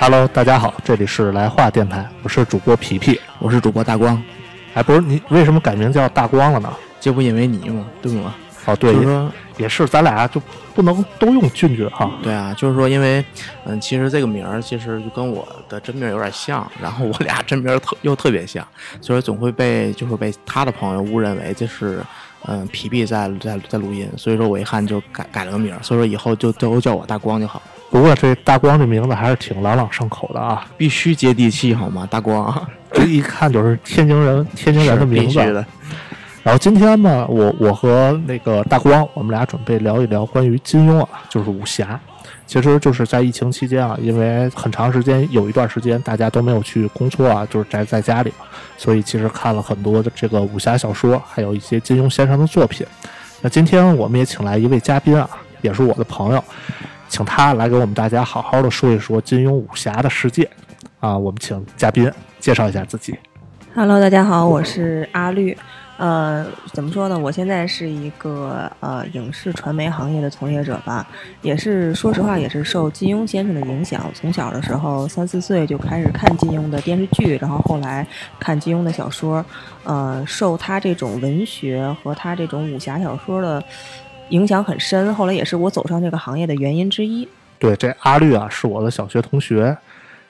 Hello，大家好，这里是来话电台，我是主播皮皮，我是主播大光。哎，不是你为什么改名叫大光了呢？这不因为你吗？对吗？哦，对，就是说也是，咱俩就不能都用俊俊哈。对啊，就是说，因为嗯，其实这个名儿其实就跟我的真名有点像，然后我俩真名特又特别像，所以总会被就是被他的朋友误认为这是嗯皮皮在在在录音，所以说我一看就改改了个名儿，所以说以后就都叫我大光就好，不过这大光这名字还是挺朗朗上口的啊，必须接地气好吗？大光，这一看就是天津人，天津人的名字。然后今天呢，我我和那个大光，我们俩准备聊一聊关于金庸啊，就是武侠。其实就是在疫情期间啊，因为很长时间有一段时间大家都没有去工作啊，就是宅在家里嘛，所以其实看了很多的这个武侠小说，还有一些金庸先生的作品。那今天我们也请来一位嘉宾啊，也是我的朋友，请他来给我们大家好好的说一说金庸武侠的世界啊。我们请嘉宾介绍一下自己。Hello，大家好，我是阿绿。呃，怎么说呢？我现在是一个呃影视传媒行业的从业者吧，也是说实话，也是受金庸先生的影响。从小的时候，三四岁就开始看金庸的电视剧，然后后来看金庸的小说，呃，受他这种文学和他这种武侠小说的影响很深。后来也是我走上这个行业的原因之一。对，这阿绿啊是我的小学同学。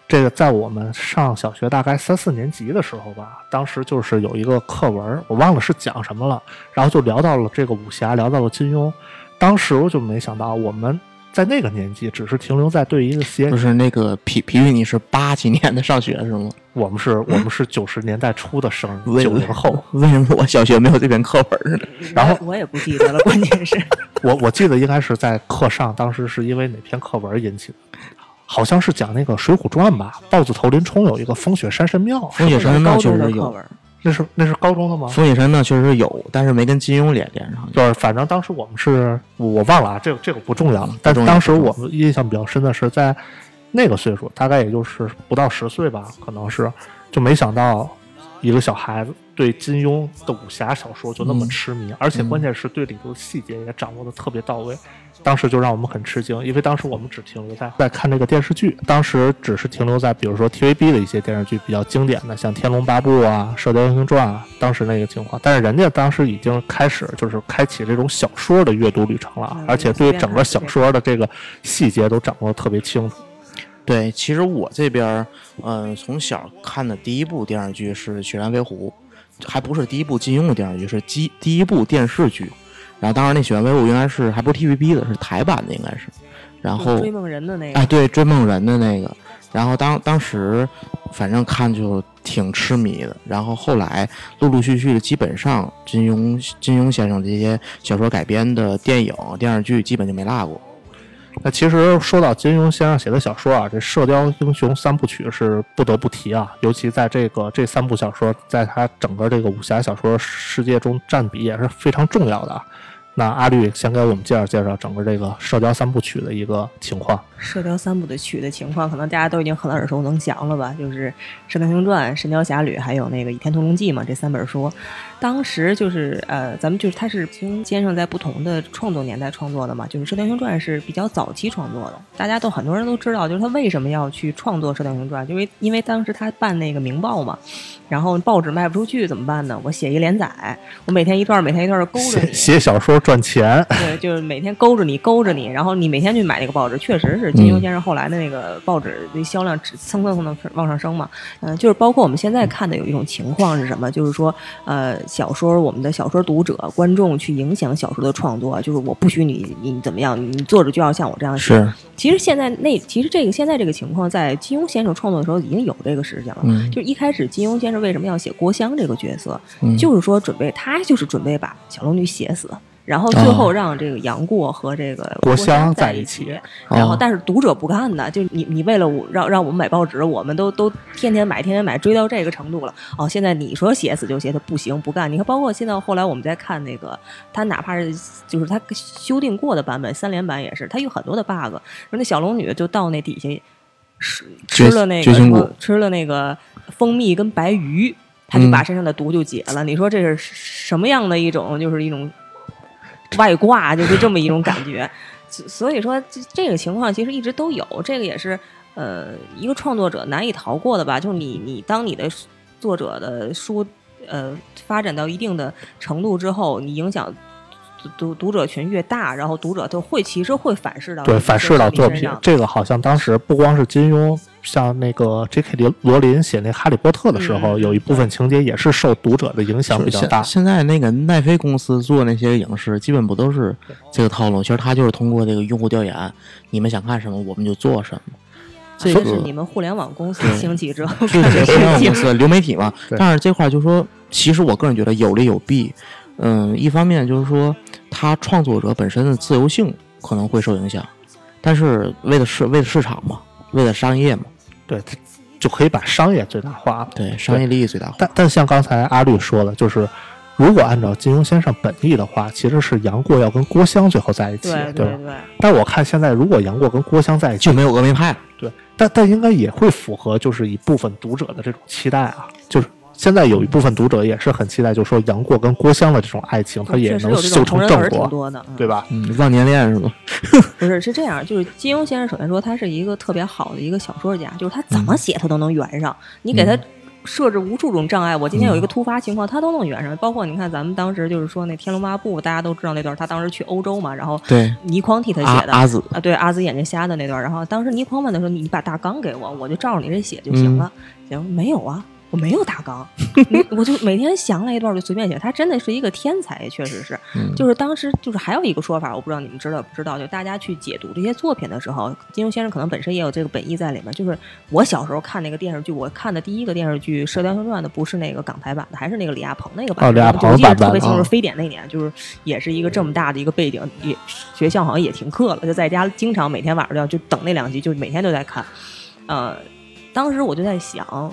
这个在我们上小学大概三四年级的时候吧，当时就是有一个课文，我忘了是讲什么了，然后就聊到了这个武侠，聊到了金庸。当时我就没想到，我们在那个年纪只是停留在对一个些不，是那个皮皮皮，你是八几年的上学是吗？我们是我们是九十年代初的生九零后。为什么我小学没有这篇课本呢？然后我也不记得了，关键是。我我记得应该是在课上，当时是因为哪篇课文引起的？好像是讲那个《水浒传》吧，豹子头林冲有一个风雪山神庙，风雪山神庙高确实有。那是那是高中的吗？风雪山呢确实是有，但是没跟金庸连连上。就是反正当时我们是我忘了啊，这个这个不重要了。但当时我们印象比较深的是在那个岁数，大概也就是不到十岁吧，可能是就没想到一个小孩子对金庸的武侠小说就那么嗯痴迷，而且关键是对里头的细节也掌握的特别到位。当时就让我们很吃惊，因为当时我们只停留在在看这个电视剧，当时只是停留在比如说 TVB 的一些电视剧比较经典的，像《天龙八部》啊、《射雕英雄传》啊，当时那个情况。但是人家当时已经开始就是开启这种小说的阅读旅程了，嗯而且对整个小说的这个细节都掌握的特别清楚。对，其实我这边儿，嗯、从小看的第一部电视剧是《雪山飞狐》，还不是第一部金庸的电视剧，是第第一部电视剧。然后当时那《血染飞狐》应该是还不是 TVB 的，是台版的应该是。然后追梦人的那个，哎，对，追梦人的那个。然后当当时反正看就挺痴迷的，然后后来陆陆续续的，基本上金庸金庸先生这些小说改编的电影电视剧基本就没落过。那其实说到金庸先生写的小说啊，这《射雕英雄三部曲》是不得不提啊，尤其在这个这三部小说，在他整个这个武侠小说世界中占比也是非常重要的啊。那阿绿先给我们介绍介绍整个这个《射雕三部曲》的一个情况。《射雕三部的曲的情况，可能大家都已经很耳熟能详了吧？就是《射雕英雄传》《神雕侠侣》还有那个《倚天屠龙记》嘛，这三本书。当时就是呃，咱们就是他是金庸先生在不同的创作年代创作的嘛，就是《射雕英雄传》是比较早期创作的，大家都很多人都知道，就是他为什么要去创作《射雕英雄传》，因为因为当时他办那个《明报》嘛，然后报纸卖不出去怎么办呢？我写一连载，我每天一段，每天一段的勾着。写小说赚钱，对，就是每天勾着你，勾着你，然后你每天去买那个报纸，确实是金庸先生后来的那个报纸的销量只蹭蹭蹭的往上升嘛。嗯、就是包括我们现在看的有一种情况是什么？就是说，呃，小说我们的小说读者、观众去影响小说的创作，就是我不许你你怎么样，你作者就要像我这样写。是，其实现在那其实这个现在这个情况，在金庸先生创作的时候已经有这个事情了。嗯就一开始金庸先生为什么要写郭襄这个角色，嗯就是说准备他就是准备把小龙女写死，然后最后让这个杨过和这个郭襄襄在一一起起。然后哦但是读者不干的，就你你为了我让让我们买报纸，我们都都天天买天天买，追到这个程度了。哦，现在你说写死就写，他不行不干。你看，包括现在后来我们在看那个，他哪怕是就是他修订过的版本，三连版也是，他有很多的 bug。说那小龙女就到那底下吃吃了那个吃了那个蜂蜜跟白鱼，他就嗯把身上的毒就解了。你说这是什么样的一种，就是一种外挂，就是这么一种感觉。所所以说这这个情况其实一直都有，这个也是。呃，一个创作者难以逃过的吧，就是你你当你的作者的书呃发展到一定的程度之后，你影响读读读者群越大，然后读者就会其实会反噬到对，反噬到作品。这个好像当时不光是金庸，像那个 J.K. 罗罗琳写那《哈利波特》的时候，嗯有一部分情节也是受读者的影响比较大。现现在那个奈飞公司做那些影视，基本不都是这个套路？其实他就是通过这个用户调研，你们想看什么，我们就做什么。这个这是你们互联网公司兴起之后互联网。公司 流媒体嘛。但是这块儿就说，其实我个人觉得有利有弊。嗯，一方面就是说，他创作者本身的自由性可能会受影响，但是为了市为了市场嘛，为了商业嘛，对，它就可以把商业最大化了。对商业利益最大化。但但像刚才阿绿说的，就是如果按照金庸先生本意的话，其实是杨过要跟郭襄最后在一起，对对吧？对，但我看现在如果杨过跟郭襄在一起，就没有峨眉派了。对，但但应该也会符合就是一部分读者的这种期待啊，就是。现在有一部分读者也是很期待，就是说杨过跟郭襄的这种爱情，他也能修有这种同成正人文挺果，多的，嗯对吧？嗯，忘年恋是吗？不是，是这样，就是金庸先生首先说他是一个特别好的一个小说家，就是他怎么写他都能圆上，你给他设置无数种障碍，我今天有一个突发情况，他都能圆上。包括你看咱们当时就是说那《天龙八部》，大家都知道那段，他当时去欧洲嘛，然后对，倪匡替他写的。阿阿紫，啊，对，阿紫眼睛瞎的那段，然后当时倪匡问他说：“你你把大纲给我，我就照着你这写就行了。行，没有啊，我没有大纲，我就每天想了一段就随便写。他真的是一个天才，确实是。嗯就是当时就是还有一个说法，我不知道你们知道不知道，就大家去解读这些作品的时候，金庸先生可能本身也有这个本意在里面。就是我小时候看那个电视剧，我看的第一个电视剧《射雕英雄传》的不是那个港台版的，还是那个李亚鹏那个版的。哦李亚鹏我记得特别清楚，啊非典那年就是也是一个这么大的一个背景，也学校好像也停课了，就在家经常每天晚上就要就等那两集，就每天都在看。呃，当时我就在想。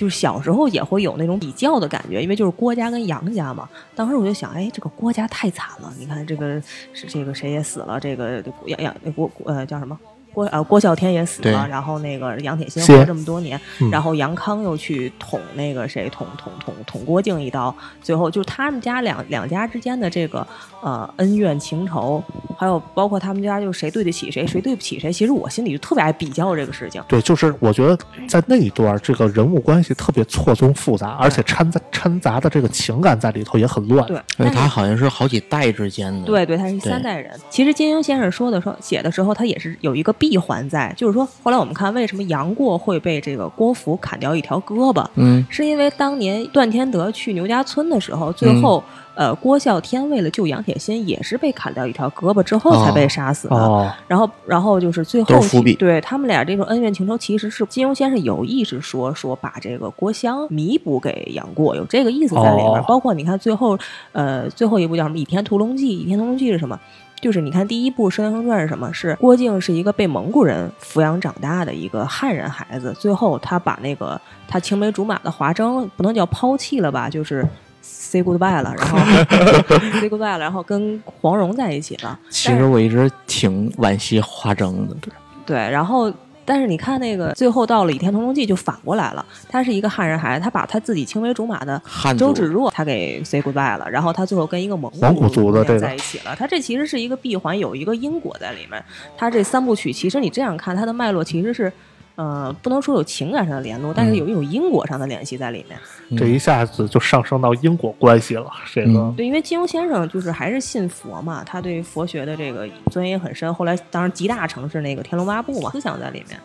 就是小时候也会有那种比较的感觉，因为就是郭家跟杨家嘛。当时我就想，哎，这个郭家太惨了，你看这个是这个谁也死了，这个杨杨郭呃叫什么？郭呃郭啸天也死了，然后那个杨铁心活了这么多年，嗯然后杨康又去捅那个谁捅捅捅捅郭靖一刀，最后就他们家两两家之间的这个呃恩怨情仇，还有包括他们家就是谁对得起谁，谁对不起谁，其实我心里就特别爱比较这个事情。对，就是我觉得在那一段，这个人物关系特别错综复杂，而且掺杂掺杂的这个情感在里头也很乱。对，而但是且他好像是好几代之间的。对对，他是三代人。其实金庸先生说的说写的时候，他也是有一个闭环在，就是说后来我们看为什么杨过会被这个郭芙砍掉一条胳膊，嗯，是因为当年段天德去牛家村的时候，最后、呃郭啸天为了救杨铁心，也是被砍掉一条胳膊之后才被杀死的。哦，然后，然后就是最后是伏笔对他们俩这种恩怨情仇，其实是金庸先生有意识说说把这个郭襄弥补给杨过，有这个意思在里面。哦包括你看最后，呃，最后一部叫什么《倚天屠龙记》，《倚天屠龙记》是什么？就是你看第一部《射雕英雄传》是什么？是郭靖是一个被蒙古人抚养长大的一个汉人孩子，最后他把那个他青梅竹马的华筝不能叫抛弃了吧，就是 say goodbye 了，然后 say goodbye 了，然后跟黄蓉在一起了。其实我一直挺惋惜华筝的。对对，然后但是你看那个最后到了《倚天屠龙记》就反过来了，他是一个汉人孩子，他把他自己青梅竹马的汉族周芷若他给 say goodbye 了，然后他最后跟一个蒙蒙古族的人在一起了。他这其实是一个闭环，有一个因果在里面。他这三部曲其实你这样看，它的脉络其实是。呃，不能说有情感上的联络，但是有一种因果上的联系在里面。这一下子就上升到因果关系了。这个、嗯对，因为金庸先生就是还是信佛嘛，他对佛学的这个钻研很深。后来当然集大成是那个《天龙八部》嘛，思想在里面。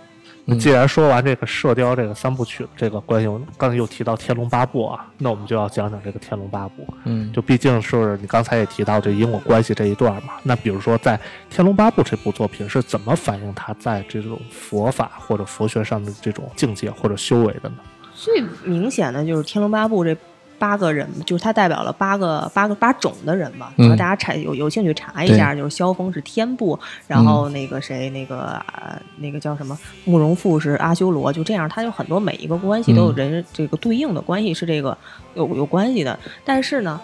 嗯既然说完这个射雕这个三部曲这个关系，我刚才又提到《天龙八部》啊，那我们就要讲讲这个《天龙八部》。嗯，就毕竟是你刚才也提到这因果关系这一段嘛。那比如说在《天龙八部》这部作品是怎么反映他在这种佛法或者佛学上的这种境界或者修为的呢？最明显的就是《天龙八部》这八个人，就是他代表了八个八个八种的人嘛。然后嗯大家查有有兴趣查一下，就是萧峰是天部，然后那个谁那个、呃、那个叫什么慕容复是阿修罗，就这样，他有很多每一个关系都有人、这个对应的关系是这个有有关系的。但是呢。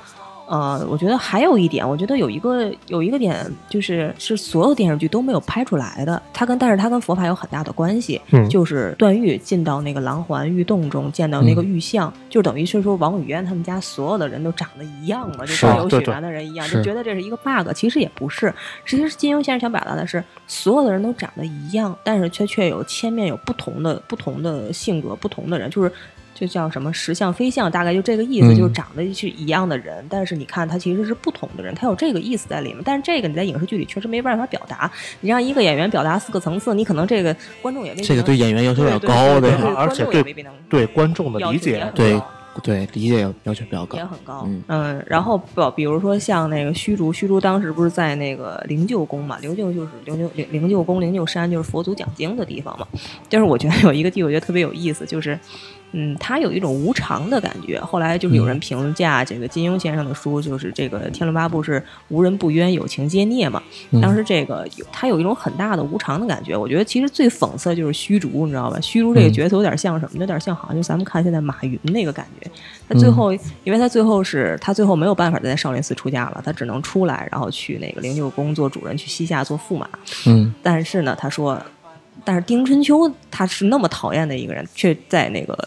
呃，我觉得还有一点，我觉得有一个有一个点，就是是所有电视剧都没有拍出来的。它跟但是它跟佛法有很大的关系，嗯就是段誉进到那个狼环玉洞中见到那嗯个玉像，就等于是说王语嫣他们家所有的人都长得一样嘛，就是啊有血缘的人一样，是就觉得这是一个 bug。其实也不是，其实金庸先生想表达的是，所有的人都长得一样，但是却却有千面有不同的不同的性格，不同的人，就是。就叫什么实相非相，大概就这个意思，嗯就是长得是一样的人，但是你看他其实是不同的人，他有这个意思在里面。但是这个你在影视剧里确实没办法表达，你让一个演员表达四个层次，你可能这个观众也未必这个对演员要求对比较高的对对对呀，而且对观众的理解对对，理解要要求比较高也。很高，嗯然后比，比如说像那个虚竹，虚竹当时不是在那个灵鹫宫嘛？灵鹫就是灵鹫灵灵鹫宫、灵鹫山，就是佛祖讲经的地方嘛。就是我觉得有一个地，我觉得特别有意思，就是。嗯，他有一种无常的感觉。后来就是有人评价这个金庸先生的书，就是这个《天龙八部》是无人不冤，有情皆孽嘛。嗯当时这个有它有一种很大的无常的感觉。我觉得其实最讽刺的就是虚竹，你知道吧？虚竹这个嗯角色有点像什么？有点像好像就咱们看现在马云那个感觉。他最后，因为他最后是他最后没有办法再在少林寺出家了，他只能出来，然后去那个灵鹫宫做主人，去西夏做驸马。嗯但是呢，他说，但是丁春秋他是那么讨厌的一个人，却在那个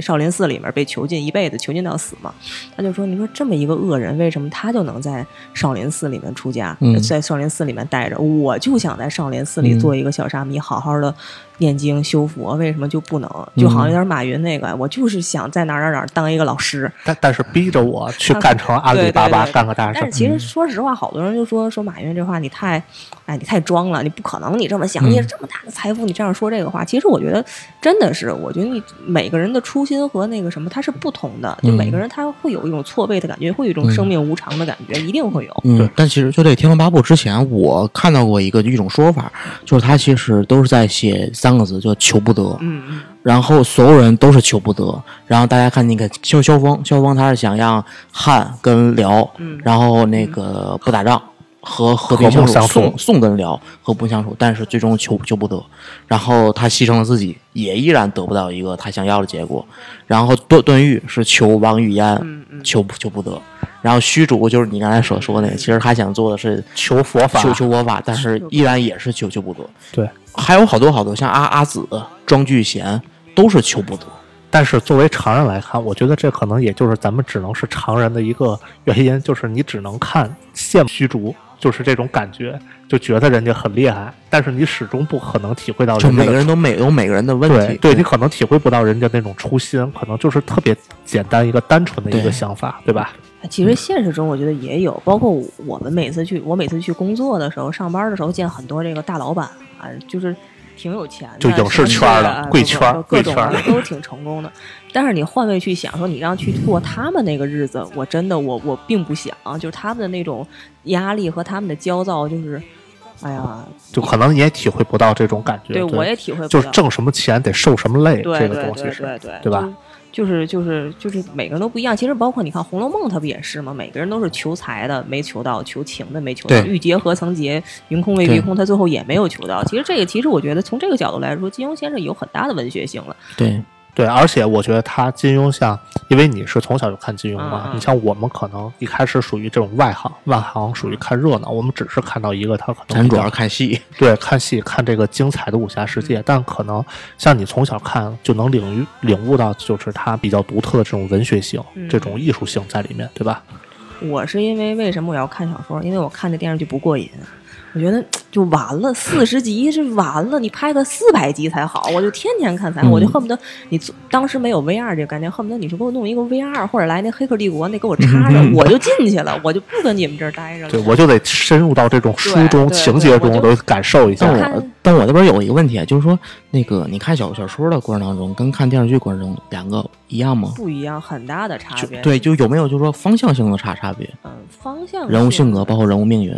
少林寺里面被囚禁一辈子，囚禁到死嘛。他就说：“你说这么一个恶人，为什么他就能在少林寺里面出家，嗯在少林寺里面待着？我就想在少林寺里嗯做一个小沙弥，好好的念经修佛，为什么就不能？就好像有点马云那个，我就是想在哪儿哪儿哪儿当一个老师。但但是逼着我去干成阿里巴巴干个大事儿但是，其实说实话，好多人就说说马云这话你太，哎，你太装了，你不可能，你这么想，嗯。你这么大的财富，你这样说这个话，其实我觉得真的是，我觉得你每个人的初心和那个什么，它是不同的，就嗯每个人他会有一种错位的感觉，会有一种生命无常的感觉，一定会有。嗯，但其实就这《天龙八部》之前，我看到过一个一种说法，就是他其实都是在写三个字，叫求不得。嗯嗯然后所有人都是求不得。然后大家看那个萧萧峰，萧峰他是想让汉跟辽，嗯然后那个不打仗。和和平和睦相处，相处宋宋跟辽和平相处，但是最终求求不得，然后他牺牲了自己，也依然得不到一个他想要的结果。然后段段誉是求王语嫣，嗯嗯，求求不得。然后虚竹就是你刚才所说的那个，其实他想做的是求佛法，求求佛法，但是依然也是求求不得。对，还有好多好多，像阿阿紫、庄聚贤都是求不得。但是作为常人来看，我觉得这可能也就是咱们只能是常人的一个原因，就是你只能看羡慕虚竹，就是这种感觉，就觉得人家很厉害，但是你始终不可能体会到每个人都每有每个人的问题，对对，你可能体会不到人家那种初心，可能就是特别简单一个单纯的一个想法，对吧？其实现实中我觉得也有，包括我们每次去，我每次去工作的时候，上班的时候见很多这个大老板啊，就是挺有钱的，就影视圈的啊贵圈各种贵圈都挺成功的。但是你换位去想，说你让去过他们那个日子，我真的我我并不想，就是他们的那种压力和他们的焦躁，就是，哎呀，就可能你也体会不到这种感觉。对我也体会不到，就是挣什么钱得受什么累，这个东西是，对对对吧？就是就是就是每个人都不一样。其实包括你看《红楼梦》，它不也是吗？每个人都是求财的没求到，求情的没求到，对欲结何曾结，云空未必空，他最后也没有求到。其实这个，其实我觉得从这个角度来说，金庸先生有很大的文学性了。对对，而且我觉得他金庸像，因为你是从小就看金庸嘛，嗯嗯你像我们可能一开始属于这种外行，外行属于看热闹，我们只是看到一个他可能咱主要是看戏，对看戏看这个精彩的武侠世界，但可能像你从小看就能领域领悟到，就是他比较独特的这种文学性、嗯这种艺术性在里面，对吧？我是因为为什么我要看小说？因为我看这电视剧不过瘾。我觉得就完了，四十集是完了，你拍个四百集才好。我就天天看才好，嗯我就恨不得你做当时没有 VR 这个概念，恨不得你就给我弄一个 VR，或者来那《黑客帝国》那给我插上，我就进去了，我就不跟你们这儿待着了。对，我就得深入到这种书中情节中，对我就都感受一下但。我但我这边有一个问题啊，就是说那个你看小小说的过程当中，跟看电视剧过程中两个一样吗？不一样，很大的差别。对，就有没有就是说方向性的差差别？嗯，方向人物性格包括括人物命运，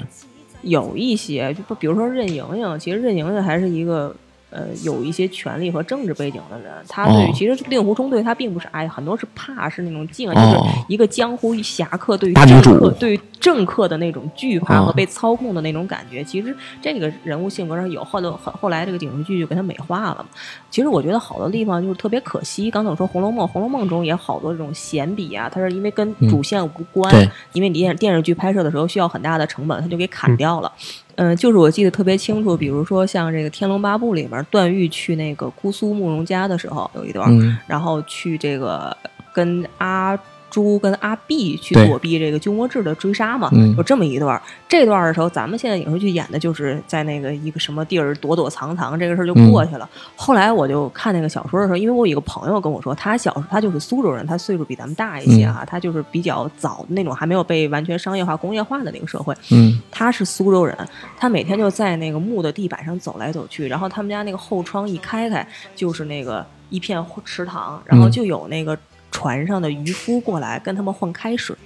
有一些，就比如说任盈盈，其实任盈盈还是一个呃有一些权力和政治背景的人，他对于哦其实令狐冲对他并不是爱，很多是怕，是那种敬爱，就是哦一个江湖侠客对于政客对于政客的那种惧怕和哦被操控的那种感觉。其实这个人物性格上有，后头后后来这个影视剧就给他美化了嘛。其实我觉得好多地方就是特别可惜，刚才我说《红楼梦》，《红楼梦》中也好多这种闲笔啊，它是因为跟主线无关，对因为你电电视剧拍摄的时候需要很大的成本，它就给砍掉了。嗯、就是我记得特别清楚，比如说像这个《天龙八部》里面，段誉去那个姑苏慕容家的时候有一段，嗯，然后去这个跟阿朱跟阿碧去躲避这个鸠摩智的追杀嘛，嗯有这么一段儿。这段儿的时候，咱们现在影视剧演的就是在那个一个什么地儿躲躲藏藏，这个事儿就过去了。后来我就看那个小说的时候，因为我有一个朋友跟我说，他小时他就是苏州人，他岁数比咱们大一些哈，他就是比较早那种还没有被完全商业化、工业化的那个社会。嗯，他是苏州人，他每天就在那个木的地板上走来走去，然后他们家那个后窗一开开，就是那个一片池塘，然后嗯就有那个。船上的渔夫过来跟他们换开水，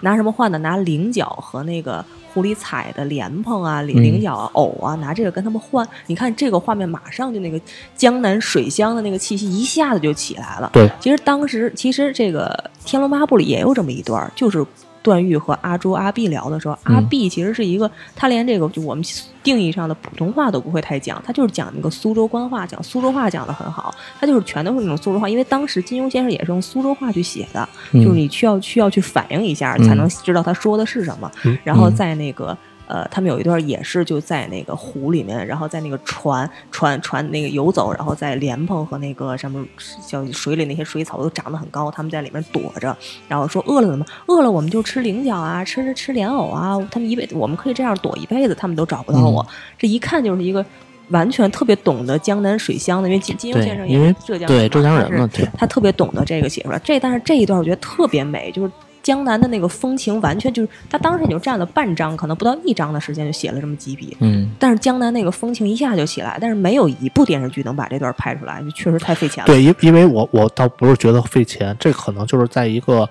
拿什么换的？拿菱角和那个湖里采的莲蓬啊、菱嗯菱角啊、藕啊，拿这个跟他们换。你看这个画面，马上就那个江南水乡的那个气息一下子就起来了。对，其实当时其实这个《天龙八部》里也有这么一段，就是段誉和阿朱、阿碧聊的时候，嗯。阿碧其实是一个他连这个就我们定义上的普通话都不会太讲，他就是讲那个苏州官话，讲苏州话讲的很好，他就是全都是那种苏州话，因为当时金庸先生也是用苏州话去写的，嗯。就是你需要需要去反应一下，嗯。才能知道他说的是什么。嗯。然后嗯。在那个呃，他们有一段也是就在那个湖里面，然后在那个船船船那个游走，然后在莲蓬和那个什么叫水里那些水草都长得很高，他们在里面躲着，然后说饿了怎么饿了我们就吃菱角啊，吃吃莲藕啊，他们一辈子我们可以这样躲一辈子，他们都找不到我。这一看就是一个。完全特别懂得江南水乡的，因为金金庸先生也是浙江对人浙江人嘛对他特别懂得这个写出来。这但是这一段我觉得特别美，就是江南的那个风情，完全就是他当时也就占了半张，可能不到一张的时间就写了这么几笔。嗯，但是江南那个风情一下就起来，但是没有一部电视剧能把这段拍出来，就确实太费钱了。对，因因为我我倒不是觉得费钱，这可能就是在一个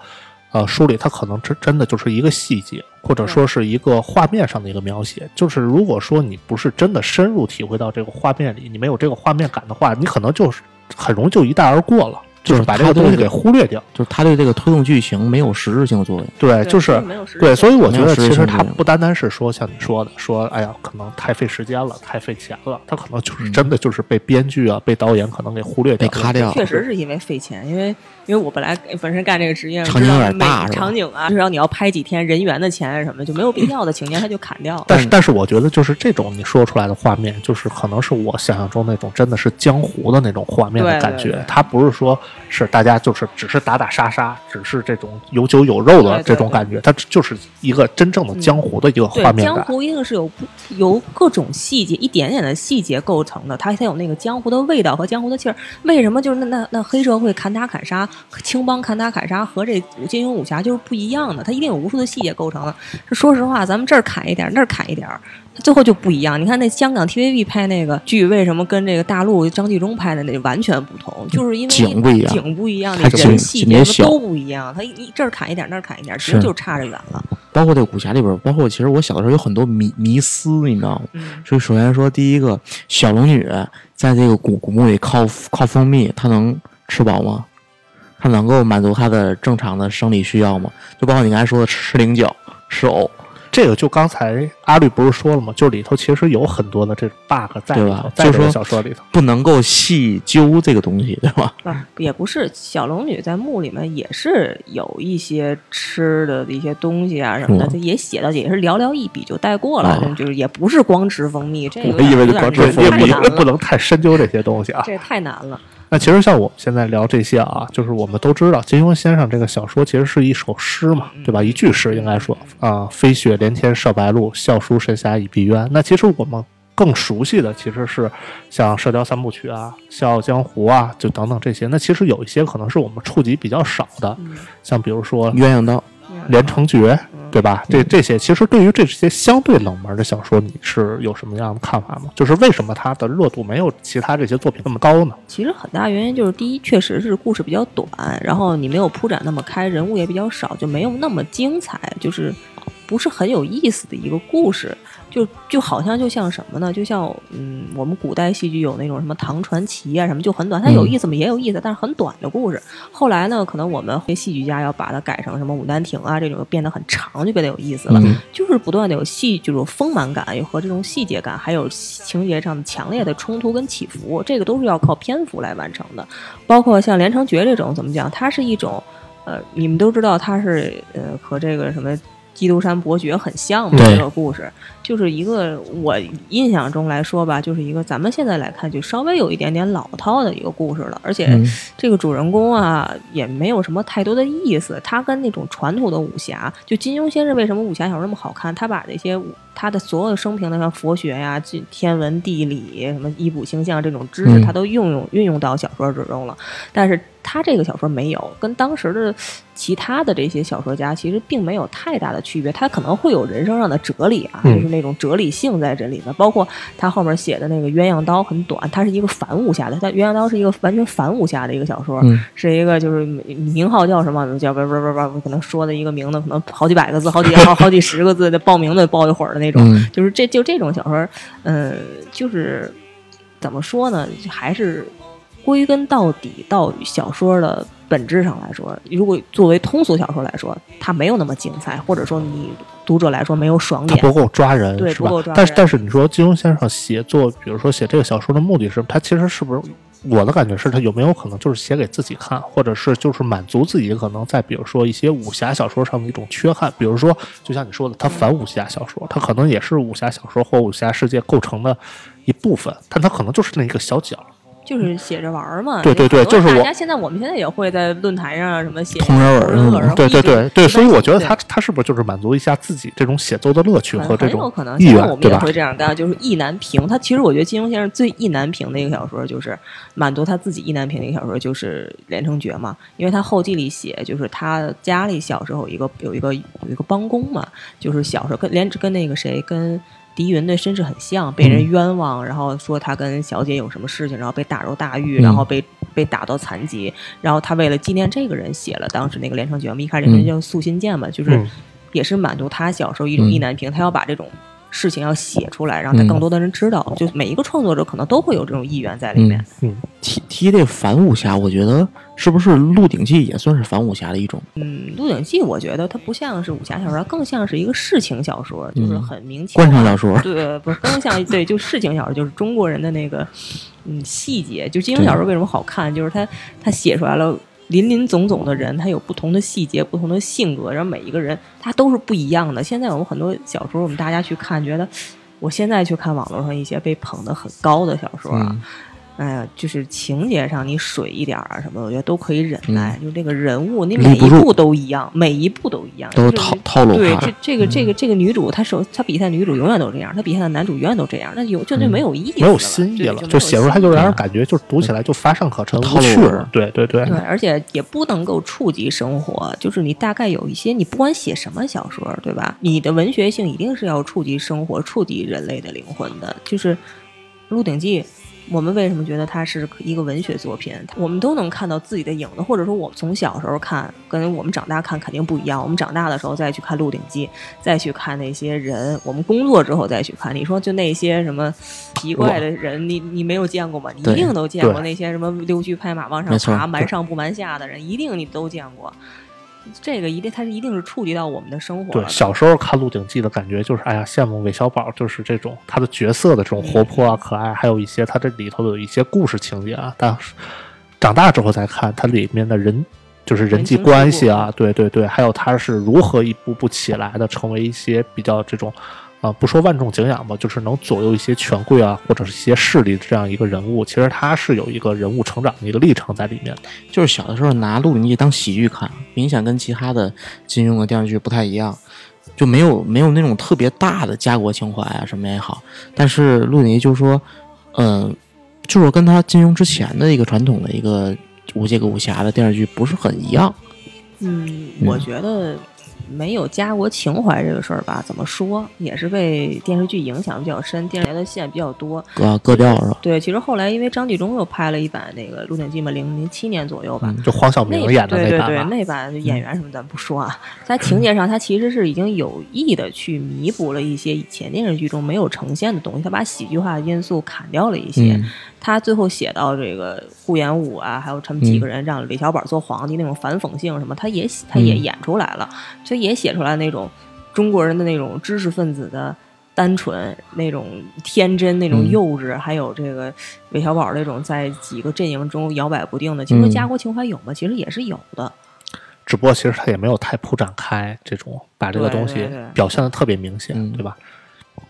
呃书里，它可能真真的就是一个细节，或者说是一个画面上的一个描写。就是如果说你不是真的深入体会到这个画面里，你没有这个画面感的话，你可能就是很容易就一带而过了，就是把这个东西给忽略掉。就是他对这个推动剧情没有实质性作用。对，就是对，所以我觉得其实它实质性作用不单单是说像你说的，说哎呀，可能太费时间了，太费钱了，他可能就是真的就是被编剧啊、被导演可能给忽略掉，被卡掉确实是因为费钱，因为因为我本来本身干这个职业，场景有点大场景啊，至少你要拍几天，人员的钱啊什么的，就没有必要的情节他就砍掉了。但是，但是我觉得就是这种你说出来的画面，就是可能是我想象中那种真的是江湖的那种画面的感觉对对。它不是说是大家就是只是打打杀杀，只是这种有酒有肉的这种感觉，它就是一个真正的江湖的一个画，面感。江湖一定是有由各种细节、一点点的细节构成的，它才有那个江湖的味道和江湖的气儿。为什么就是那那那黑社会砍打砍杀、青帮砍打砍杀和这金庸武侠就是不一样的？它一定有无数的细节构成的。说实话，咱们这儿砍一点儿，那儿砍一点儿。它最后就不一样。你看那香港 TVB 拍那个剧，为什么跟这个大陆张纪中拍的那完全不同？就是因为景不一样景不一样，那人细节都不一样。他一一这儿砍一点儿，那儿砍一点儿，其实就差着远了。包括这个武侠里边儿，包括其实我小的时候有很多迷迷思，你知道吗？嗯，所以首先说，第一个小龙女在这个古古墓里靠靠蜂蜜，她能吃饱吗？她能够满足她的正常的生理需要吗？就包括你刚才说的吃菱角、吃藕，这个就刚才阿绿不是说了吗？就里头其实有很多的这种 bug 在里对吧，头在这个就说小说里头。不能够细究这个东西，对吧？啊，也不是，小龙女在墓里面也是有一些吃的一些东西啊什么的，嗯也写到，也是寥寥一笔就带过了，啊就是也不是光吃蜂蜜，这个不能太深究这些东西啊。这太难了。那其实像我们现在聊这些啊，就是我们都知道金庸先生这个小说其实是一首诗嘛，对吧？一句诗应该说啊，“飞雪连天射白鹿，笑书神侠倚碧鸳”。那其实我们更熟悉的其实是像《射雕三部曲》啊，《笑傲江湖》啊，就等等这些。那其实有一些可能是我们触及比较少的，嗯像比如说《鸳鸯刀，连城诀》，嗯对吧？这这些其实对于这些相对冷门的小说，你是有什么样的看法吗？就是为什么它的热度没有其他这些作品那么高呢？其实很大原因就是，第一，确实是故事比较短，然后你没有铺展那么开，人物也比较少，就没有那么精彩。就是不是很有意思的一个故事。就就好像就像什么呢？就像嗯，我们古代戏剧有那种什么唐传奇啊什么，就很短，它有意思吗？也有意思，但是很短的故事。后来呢，可能我们戏剧家要把它改成什么《牡丹亭》啊这种，变得很长，就变得有意思了。就是不断的有戏，这种丰满感，有和这种细节感，还有情节上的强烈的冲突跟起伏，这个都是要靠篇幅来完成的。包括像《连城诀》这种，怎么讲？它是一种呃，你们都知道，它是呃和这个什么。基督山伯爵很像嘛？这个故事就是一个我印象中来说吧，就是一个咱们现在来看就稍微有一点点老套的一个故事了。而且这个主人公啊也没有什么太多的意思。他跟那种传统的武侠，就金庸先生为什么武侠小说那么好看？他把这些他的所有生平的像佛学呀、天文地理、什么医卜星象这种知识，他都运用运用到小说之中了。但是他这个小说没有，跟当时的。其他的这些小说家其实并没有太大的区别，他可能会有人生上的哲理啊，就是那种哲理性在这里面。包括他后面写的那个《鸳鸯刀》很短，它是一个反武侠的，他《鸳鸯刀》是一个完全反武侠的一个小说，是一个就是名号叫什么叫不不不不，可能说的一个名字可能好几百个字，好几好 好几十个字的报名的报一会儿的那种，就是这就这种小说，嗯，就是怎么说呢，还是归根到底到小说的。本质上来说，如果作为通俗小说来说，它没有那么精彩，或者说你读者来说没有爽点，它不够抓人，对，不够抓人。但是但是你说金庸先生写作，比如说写这个小说的目的是，他其实是不是我的感觉是他有没有可能就是写给自己看，或者是就是满足自己可能在比如说一些武侠小说上的一种缺憾，比如说就像你说的，他反武侠小说，他可能也是武侠小说或武侠世界构成的一部分，但他可能就是那一个小角。就是写着玩嘛，对对对，就是大家现在我们现在也会在论坛上什么写同人文，对对对对，所以我觉得他他是不是就是满足一下自己这种写作的乐趣和这种意愿，我们也会这样干，就是意难平。他其实我觉得金庸先生最意难平的一个小说，就是满足他自己意难平的一个小说，就是《连城诀》嘛。因为他后记里写，就是他家里小时候有一个有一个有一个帮工嘛，就是小时候跟连跟那个谁跟。狄云的身世很像，被人冤枉，然后说他跟小姐有什么事情，然后被打入大狱，然后被被打到残疾，然后他为了纪念这个人，写了当时那个连城诀。我们一开始人叫素心剑嘛，就是也是满足他小时候一种意难平，他要把这种。事情要写出来，让他更多的人知道。就每一个创作者可能都会有这种意愿在里面。提这个反武侠，我觉得是不是《鹿鼎记》也算是反武侠的一种？嗯，《鹿鼎记》我觉得它不像是武侠小说，更像是一个世情小说，就是很明情。官场小说。对，不是更像对，就世情小说，就是中国人的那个嗯细节。就金庸小说为什么好看？就是他他写出来了。林林总总的人，他有不同的细节、不同的性格，然后每一个人他都是不一样的。现在我们很多小说，我们大家去看，觉得我现在去看网络上一些被捧得很高的小说啊。哎呀，就是情节上你水一点啊什么，我觉得都可以忍耐。就这个人物，你每一步都一样，每一步都一样，都是套套路。对，这这个这个这个女主，她手她比赛女主永远都这样，她比赛的男主永远都这样，那有就那没有意思，没有新意了，就写出来就让人感觉就是读起来就乏善可陈，无趣。对对对。对，而且也不能够触及生活，就是你大概有一些，你不管写什么小说，对吧？你的文学性一定是要触及生活、触及人类的灵魂的，就是《鹿鼎记》。我们为什么觉得它是一个文学作品？我们都能看到自己的影子，或者说，我们从小时候看，跟我们长大看肯定不一样。我们长大的时候再去看《鹿鼎记》，再去看那些人，我们工作之后再去看，你说就那些什么奇怪的人，你你没有见过吗？你一定都见过那些什么溜须拍马往上爬、瞒上不瞒下的人，一定你都见过。这个一定，它是一定是触及到我们的生活。对，小时候看《鹿鼎记》的感觉就是，哎呀，羡慕韦小宝，就是这种他的角色的这种活泼啊、可爱，还有一些他这里头的一些故事情节啊。但长大之后再看，它里面的人就是人际关系啊，对对对，还有他是如何一步步起来的，成为一些比较这种。啊，不说万众景仰吧，就是能左右一些权贵啊，或者是一些势力这样一个人物，其实他是有一个人物成长的一个历程在里面。就是小的时候拿《鹿鼎记》当喜剧看，明显跟其他的金庸的电视剧不太一样，就没有没有那种特别大的家国情怀啊什么也好。但是《鹿鼎记》就是说，嗯，就是跟他金庸之前的一个传统的一个无界个武侠的电视剧不是很一样。嗯，我觉得。没有家国情怀这个事儿吧，怎么说也是被电视剧影响比较深，电视台的线比较多。割割掉是吧？对，其实后来因为张纪中又拍了一版那个《鹿鼎记》嘛，零零七年左右吧。就黄晓明那演的对对对，版那版演员什么咱不说啊，在情节上他其实是已经有意的去弥补了一些以前电视剧中没有呈现的东西，他把喜剧化的因素砍掉了一些。嗯他最后写到这个顾炎武啊，还有他们几个人让韦小宝做皇帝那种反讽性什么，他也写他也嗯演出来了，就也写出来那种中国人的那种知识分子的。单纯那种天真，那种嗯幼稚，还有这个韦小宝那种在几个阵营中摇摆不定的，其实嗯家国情怀有吗？其实也是有的。只不过其实他也没有太铺展开这种，把这个东西表现的特别明显，嗯对吧？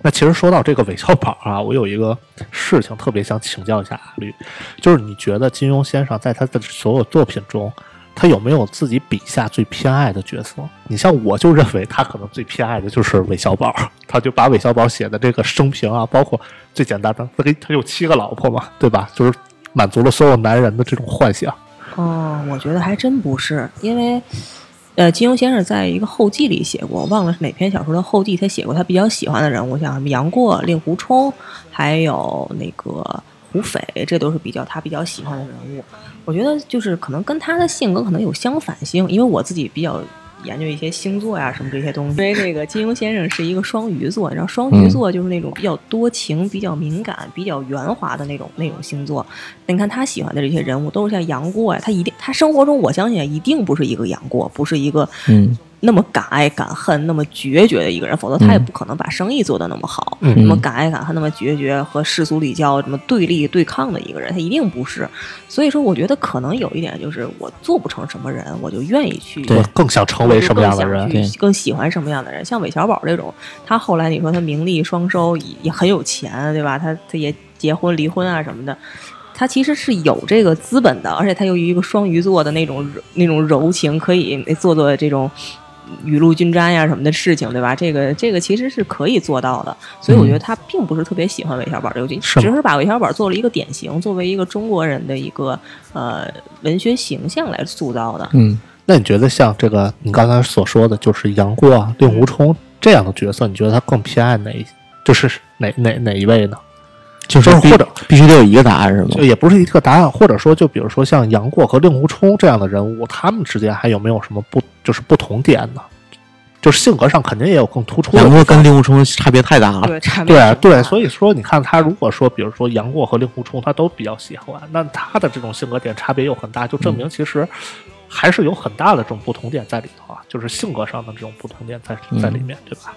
那其实说到这个韦小宝啊，我有一个事情特别想请教一下阿绿，就是你觉得金庸先生在他的所有作品中，他有没有自己笔下最偏爱的角色？你像我就认为他可能最偏爱的就是韦小宝，他就把韦小宝写的这个生平啊，包括最简单的，他给他有七个老婆嘛，对吧？就是满足了所有男人的这种幻想。哦，我觉得还真不是，因为，呃，金庸先生在一个后记里写过，忘了是哪篇小说的后记，他写过他比较喜欢的人物，像什么杨过、令狐冲，还有那个胡斐，这都是比较他比较喜欢的人物。我觉得就是可能跟他的性格可能有相反性，因为我自己比较。研究一些星座呀、什么这些东西，因为这个金庸先生是一个双鱼座，你知道双鱼座就是那种比较多情、比较敏感、比较圆滑的那种那种星座。你看他喜欢的这些人物都是像杨过呀，他一定他生活中我相信一定不是一个杨过，不是一个嗯那么敢爱敢恨、那么决绝的一个人，否则他也嗯不可能把生意做得那么好。嗯那么敢爱敢恨、那么决绝和世俗礼教什么对立对抗的一个人，他一定不是。所以说，我觉得可能有一点就是我做不成什么人，我就愿意去对更想成为什么样的人？更喜欢什么样的人？像韦小宝这种，他后来你说他名利双收，也也很有钱，对吧？他他也结婚离婚啊什么的。他其实是有这个资本的，而且他由于一个双鱼座的那种那种柔情，可以做做这种雨露均沾呀什么的事情，对吧？这个这个其实是可以做到的，所以我觉得他并不是特别喜欢韦小宝这个剧，是只是把韦小宝做了一个典型，作为一个中国人的一个呃文学形象来塑造的。嗯，那你觉得像这个你刚才所说的，就是杨过啊、令狐冲这样的角色，你觉得他更偏爱哪一？就是哪哪哪一位呢？就是或者必须得有一个答案是吗就？也不是一个答案，或者说，就比如说像杨过和令狐冲这样的人物，他们之间还有没有什么不就是不同点呢？就是性格上肯定也有更突出。杨过跟令狐冲差别太大了。对，差别对对，所以说你看他如果说，比如说杨过和令狐冲，他都比较喜欢，那他的这种性格点差别又很大，就证明其实还是有很大的这种不同点在里头啊，就是性格上的这种不同点在在里面，对吧？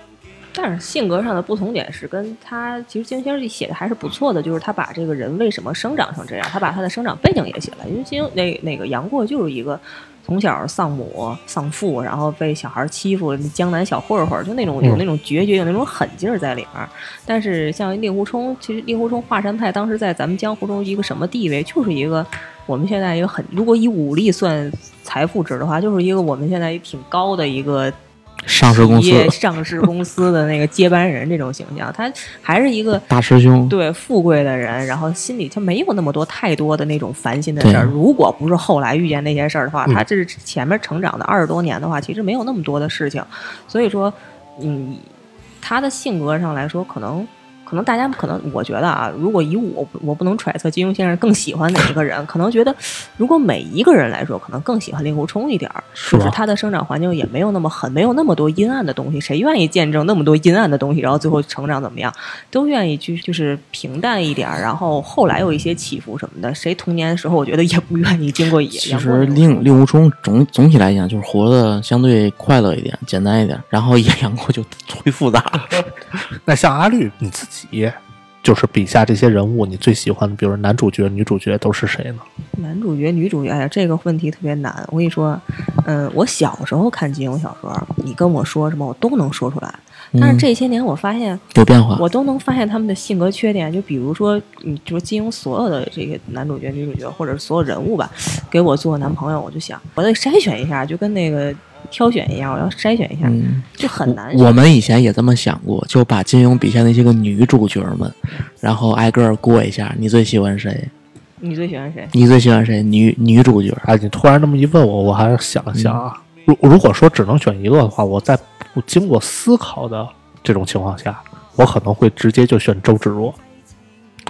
但是性格上的不同点是跟他其实金庸先生写的还是不错的，就是他把这个人为什么生长成这样，他把他的生长背景也写了。因为金庸那那个杨过就是一个从小丧母丧父，然后被小孩欺负，江南小混混，就那种有那种决绝，有那种狠劲儿在里面。但是像令狐冲，其实令狐冲华山派当时在咱们江湖中一个什么地位，就是一个我们现在一个很，如果以武力算财富值的话，就是一个我们现在挺高的一个。上市公司上市公司的那个接班人这种形象，他还是一个大师兄，对富贵的人，然后心里他没有那么多太多的那种烦心的事儿。如果不是后来遇见那些事儿的话，嗯他这是前面成长的二十多年的话，其实没有那么多的事情。所以说，嗯，他的性格上来说，可能。可能大家可能我觉得啊，如果以我我不能揣测金庸先生更喜欢哪一个人，可能觉得如果每一个人来说，可能更喜欢令狐冲一点儿，是？就是他的生长环境也没有那么狠，没有那么多阴暗的东西。谁愿意见证那么多阴暗的东西，然后最后成长怎么样？都愿意去就是平淡一点儿，然后后来有一些起伏什么的。谁童年的时候，我觉得也不愿意经过其实令令狐冲总总体来讲就是活得相对快乐一点、简单一点，然后演杨过就 忒复杂了。那像阿绿，你自己就是笔下这些人物，你最喜欢的，比如男主角、女主角都是谁呢？男主角、女主角，哎呀，这个问题特别难。我跟你说，嗯，我小时候看金庸小说，你跟我说什么，我都能说出来。但是嗯这些年，我发现有变化，我都能发现他们的性格缺点，就比如说，你，就是金庸所有的这个男主角、女主角，或者是所有人物吧，给我做男朋友，我就想，我得筛选一下，就跟那个挑选一下，我要筛选一下，嗯，就很难。我们以前也这么想过，就把金庸笔下那些个女主角们，然后挨个儿过一下，你最喜欢谁？你最喜欢谁？你最喜欢谁？女女主角？哎，你突然这么一问我，我还是想了想啊。如如果说只能选一个的话，我在不经过思考的这种情况下，我可能会直接就选周芷若。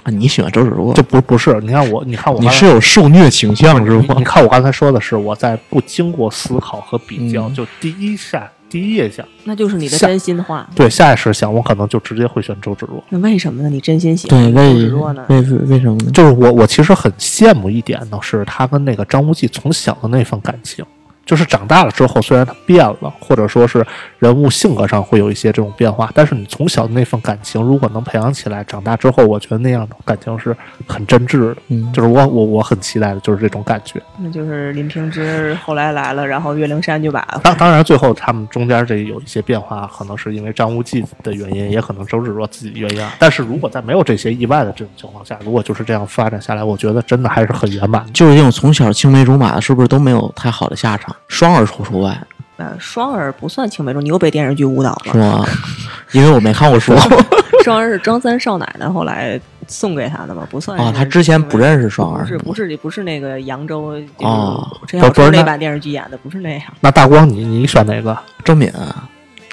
啊，你喜欢周芷若？就不不是，你看我，你看我，你是有受虐倾向是吗你你？看我刚才说的是我在不经过思考和比较，嗯就第一下第一印象，那就是你的真心话。对下意识想，我可能就直接会选周芷若。那为什么呢？你真心喜对，欢周芷若呢？为为什么呢？就是我我其实很羡慕一点呢，是他跟那个张无忌从小的那份感情。就是长大了之后，虽然他变了，或者说是人物性格上会有一些这种变化，但是你从小的那份感情，如果能培养起来，长大之后，我觉得那样的感情是很真挚的。嗯，就是我我我很期待的就是这种感觉。那就是林平之后来来了，然后岳灵珊就把当当然，最后他们中间这有一些变化，可能是因为张无忌的原因，也可能周芷若自己的原因啊。但是如果在没有这些意外的这种情况下，如果就是这样发展下来，我觉得真的还是很圆满。就是这种从小青梅竹马的，是不是都没有太好的下场？双儿除除外，呃双儿不算青梅竹，你又被电视剧误导了是。吗？因为我没看过书 双儿是张三少奶奶后来送给他的嘛，不算啊，他之前不认识双儿，不是不是不是那个扬州就是哦陈小不是那春那版电视剧演的，不是那样。那大光你，你选哪个？郑敏啊，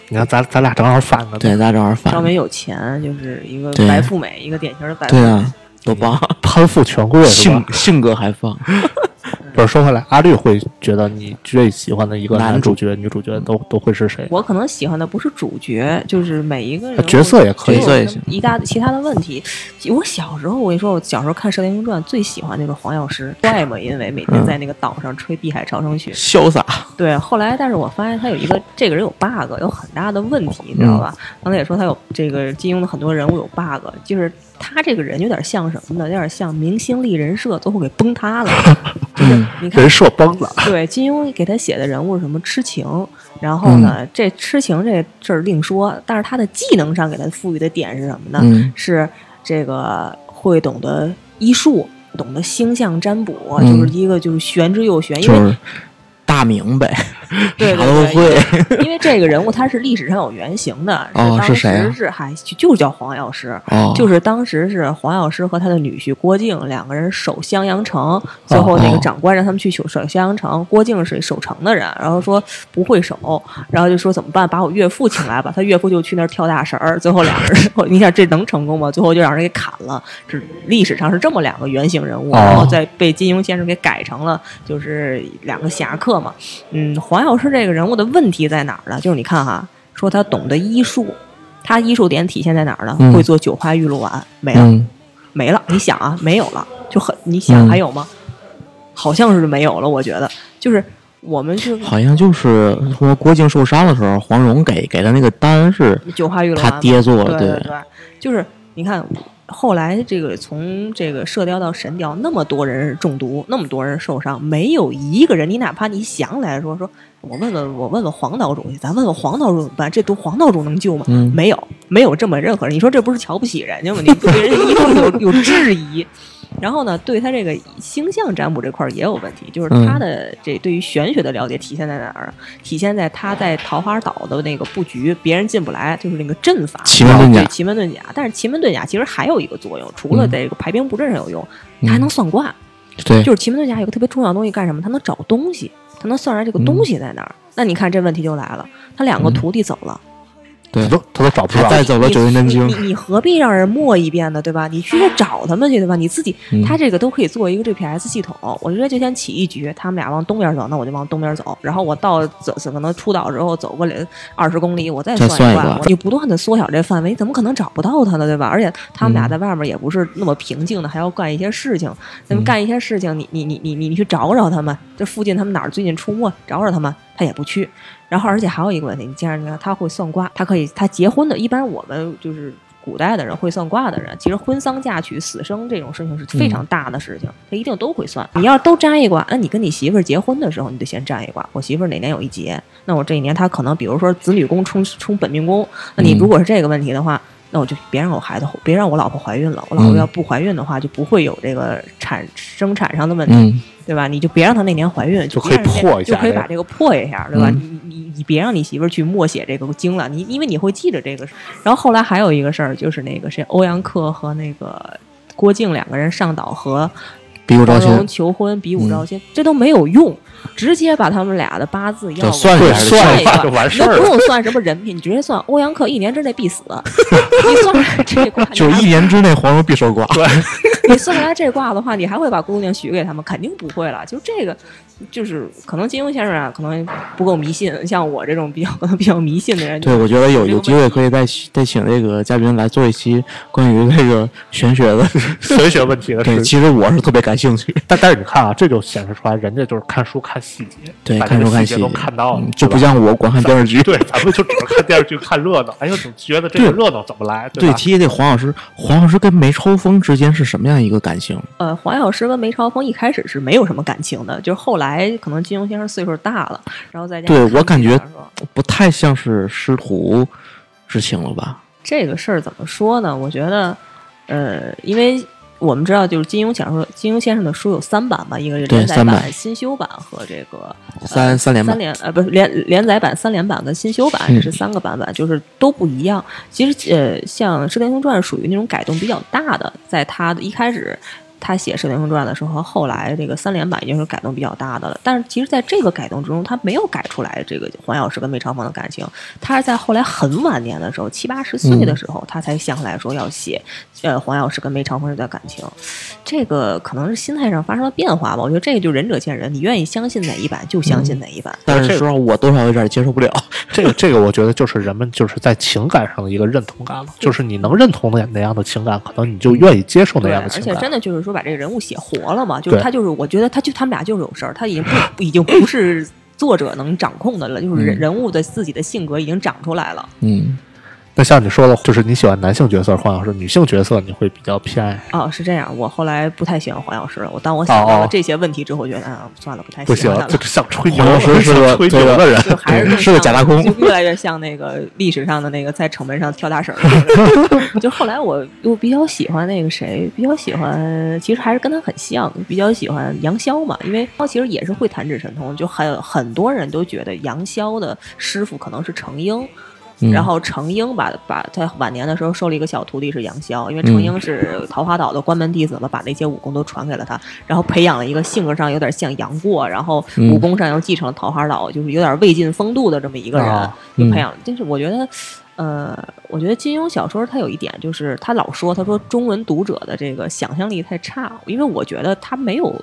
你看咱咱俩正好反了，对，咱正好反张，敏有钱，就是一个白富美，一个典型的白富美。对啊，多棒，攀附权贵是性？性格还放，不是说回来，阿绿会觉得你最喜欢的一个男男主角、女主角都都会是谁？我可能喜欢的不是主角，就是每一个人角色也可以角色也行一大其他的问题。我小时候，我跟你说，我小时候看《射雕英雄传》，最喜欢就是黄药师，怪嘛，因为每天在那个岛上吹《碧海潮生曲》潇洒，对，后来但是我发现他有一个这个人有 bug，有很大的问题，你知道吧？刚才也说他有这个金庸的很多人物有 bug，就是他这个人有点像什么呢？有点像明星立人设，最后给崩塌了。就是你看人，设崩了，对金庸给他写的人物是什么痴情，然后呢，这痴情这事儿另说，但是他的技能上给他赋予的点是什么呢？嗯是这个会懂得医术，懂得星象占卜，嗯就是一个就是玄之又玄，因为就是大明白，对啥都会，因为这个人物他是历史上有原型的，哦当是谁啊时是还就就叫黄药师。哦，就是当时是黄药师和他的女婿郭靖两个人守襄阳城，最后那个哦长官让他们去守守襄阳城，郭靖是守城的人，然后说不会守，然后就说怎么办？把我岳父请来吧，他岳父就去那儿跳大神儿，最后两个人，你想这能成功吗？最后就让人给砍了。是历史上是这么两个原型人物，哦然后再被金庸先生给改成了就是两个侠客嘛。嗯，黄药师这个人物的问题在哪儿呢？就是你看哈，说他懂得医术，他医术点体现在哪儿呢？嗯会做九花玉露丸，没了。嗯，没了。你想啊，没有了，就很你想嗯还有吗？好像是没有了。我觉得就是我们是好像就是说郭靖受伤的时候，黄蓉给给的那个丹是九花玉露他丸他爹做的，对对，就是你看。后来这个从这个射雕到神雕，那么多人中毒，那么多人受伤，没有一个人，你哪怕你想来说说，我问问我问问黄岛主去，咱问问黄岛主怎么办？这毒黄岛主能救吗？嗯没有，没有这么任何人。你说这不是瞧不起人家吗？你对人家一定有有质疑。然后呢，对他这个星象占卜这块儿也有问题，就是他的这对于玄学的了解体现在哪儿啊？体现在他在桃花岛的那个布局，别人进不来，就是那个阵法，奇门遁甲对奇门遁甲。但是奇门遁甲其实还有一个作用，除了在这个排兵布阵上有用，它还能算卦。对，就是奇门遁甲有个特别重要的东西干什么？它能找东西，它能算出来这个东西在哪儿。那你看这问题就来了，他两个嗯徒弟走了。对他都他都找不着。他带走了九阴真经你，你你何必让人默一遍呢？对吧？你去找他们去，对吧？你自己，嗯他这个都可以做一个 GPS 系统。我觉得就先起一局，他们俩往东边走，那我就往东边走。然后我到走可能出岛之后走过来二十公里，我再再算一，算我就不断的缩小这范围，怎么可能找不到他呢？对吧？而且他们俩嗯在外面也不是那么平静的，还要干一些事情。那么嗯干一些事情，你你你你你你去找找他们，这附近他们哪儿最近出没，找找他们，他也不去。然后，而且还有一个问题，你既然你看他会算卦，他可以他结婚的，一般我们就是古代的人会算卦的人，其实婚丧嫁娶、死生这种事情是非常大的事情，他一定都会算。你要都占一卦，那你跟你媳妇儿结婚的时候，你得先占一卦。我媳妇儿哪年有一劫，那我这一年她可能比如说子女宫冲冲本命宫，那你如果是这个问题的话。那我就别让我孩子，别让我老婆怀孕了。我老婆嗯要不怀孕的话，就不会有这个产生产上的问题。嗯对吧？你就别让她那年怀孕，就可以破一下就可以把这个破一下，对吧？嗯你你你别让你媳妇儿去默写这个经了，你因为你会记着这个。然后后来还有一个事儿，就是那个谁，欧阳克和那个郭靖两个人上岛和比武招亲，求婚、比武招亲，这都没有用，直接把他们俩的八字要过来算出来算一算算一算就完事你都不。用算什么人品，你直接算欧阳克一年之内必死。你算出来这卦，就是一年之内黄蓉必守寡。你算出来这卦的话，你还会把姑娘许给他们？肯定不会了。就这个，就是可能金庸先生啊，可能不够迷信，像我这种比较可能 比较迷信的人，对，我觉得有有机会可以再再请这个嘉宾来做一期关于那个玄学的。玄学问题的对，事情。其实我是特别感兴趣。但但是你看啊，这就显示出来，人家就是看书看细节，对，看书看细节都看到了嗯，就不像我光看电视剧。对，咱们就只是看电视剧看热闹，哎呦，总觉得这个热闹怎么来，对，吧？提起这黄老师，黄老师跟梅超风之间是什么样一个感情？呃，黄药师跟梅超风一开始是没有什么感情的，就是后来可能金庸先生岁数大了，然后再加上对我感觉不太像是师徒之情了吧？这个事儿怎么说呢？我觉得，呃，因为我们知道，就是金庸小说，金庸先生的书有三版吧，一个是对连载三版版、新修版和这个三三连版三连呃不是连连载版、三连版跟新修版，嗯这是三个版本，就是都不一样。其实呃，像《射雕英雄传》属于那种改动比较大的，在他的一开始。他写《射雕英雄传》的时候，和后来这个三连版已经是改动比较大的了。但是其实，在这个改动之中，他没有改出来这个黄药师跟梅超风的感情，他是在后来很晚年的时候，七八十岁的时候，他才想起来说要写，呃，黄药师跟梅超风这段感情。这个可能是心态上发生了变化吧。我觉得这个就仁者见仁，你愿意相信哪一版就相信哪一版。但是说实话，我多少有点接受不了。这个这个，我觉得就是人们就是在情感上的一个认同感了，就是你能认同那那样的情感，可能你就愿意接受那，样的情感。而且真的就是说把这个人物写活了嘛，就是他就是我觉得他就他们俩就是有事儿，他已经不 已经不是作者能掌控的了，就是人、嗯人物的自己的性格已经长出来了。嗯，那像你说的，就是你喜欢男性角色黄药师，女性角色你会比较偏爱。哦，是这样，我后来不太喜欢黄药师了。我当我想到了这些问题之后，我觉得啊，算了，不太不行喜欢他，了。这像吹牛是个吹牛的人。就还是 是个假大空就越来越像那个历史上的那个在城门上跳大绳儿的人。就后来我又比较喜欢那个谁，比较喜欢，其实还是跟他很像，比较喜欢杨逍嘛，因为他其实也是会弹指神通，就很很多人都觉得杨逍的师傅可能是程婴。嗯然后程英把把他晚年的时候收了一个小徒弟是杨逍，因为程英是桃花岛的关门弟子嘛，把那些武功都传给了他，然后培养了一个性格上有点像杨过，然后武功上又继承了桃花岛，就是有点魏晋风度的这么一个人，啊就培养。就是我觉得，呃，我觉得金庸小说他有一点就是他老说他说中文读者的这个想象力太差，因为我觉得他没有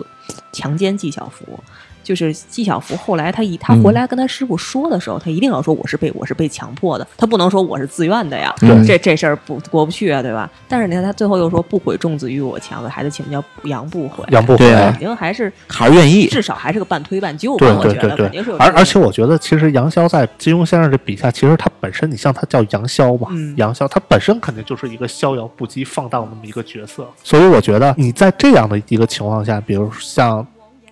强奸纪晓芙。就是纪晓芙后来他一他回来跟他师傅说的时候，他一定要说我是被我是被强迫的，他不能说我是自愿的呀，对这这事儿不过不去啊，对吧？但是你看他最后又说不悔重子与我强，为孩子起名叫杨不悔，杨不悔肯定还是还是愿意。至少还是个半推半就吧，对我觉对对对得肯定是有，而而且我觉得，其实杨逍在金庸先生这笔下，其实他本身，你像他叫杨逍嘛，嗯杨逍他本身肯定就是一个逍遥不羁、放荡那么一个角色，所以我觉得你在这样的一个情况下，比如像。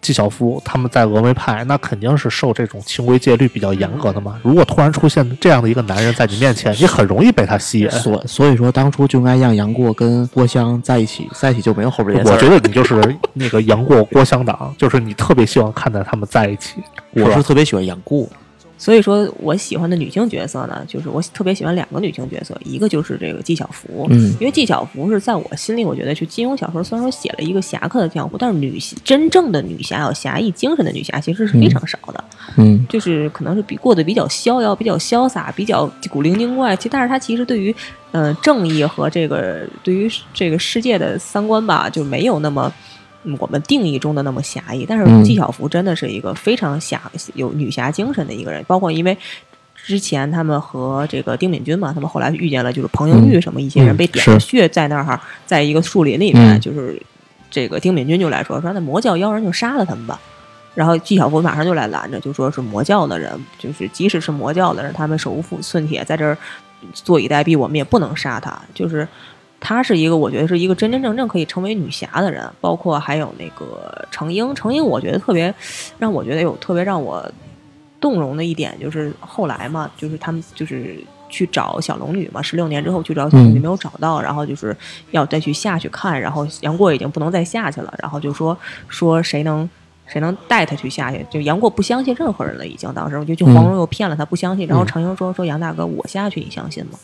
纪晓芙他们在峨眉派，那肯定是受这种清规戒律比较严格的嘛。如果突然出现这样的一个男人在你面前，你很容易被他吸引。所所以说，当初就应该让杨过跟郭襄在一起，在一起就没有后边我。觉得你就是那个杨过郭襄党，就是你特别希望看到他们在一起。我是特别喜欢杨过，所以说我喜欢的女性角色呢，就是我特别喜欢两个女性角色，一个就是这个纪晓芙，嗯因为纪晓芙是在我心里，我觉得就金庸小说虽然说写了一个侠客的江湖，但是女真正的女侠有侠义精神的女侠其实是非常少的，嗯就是可能是比过得比较逍遥、比较潇洒、比较古灵精怪。其实但是她其实对于呃正义和这个对于这个世界的三观吧，就没有那么。嗯我们定义中的那么侠义，但是嗯纪晓芙真的是一个非常侠有女侠精神的一个人，包括因为之前他们和这个丁敏君嘛，他们后来遇见了就是彭英玉什么一些人嗯被点了穴在那儿，在一个树林里面，嗯就是这个丁敏君就来说说那魔教妖人就杀了他们吧。然后纪晓芙马上就来拦着，就说是魔教的人，就是即使是魔教的人，他们手无寸铁，在这儿坐以待毙，我们也不能杀他。就是她是一个，我觉得是一个真真正正可以成为女侠的人。包括还有那个程英，程英我觉得特别让我觉得有特别让我动容的一点，就是后来嘛，就是他们就是。去找小龙女嘛，十六年之后去找小龙女嗯没有找到，然后就是要再去下去看，然后杨过已经不能再下去了，然后就说说谁能谁能带他去下去？就杨过不相信任何人了，已经当时我就就黄蓉又骗了他，不相信。然后程英说说杨大哥，我下去你相信吗？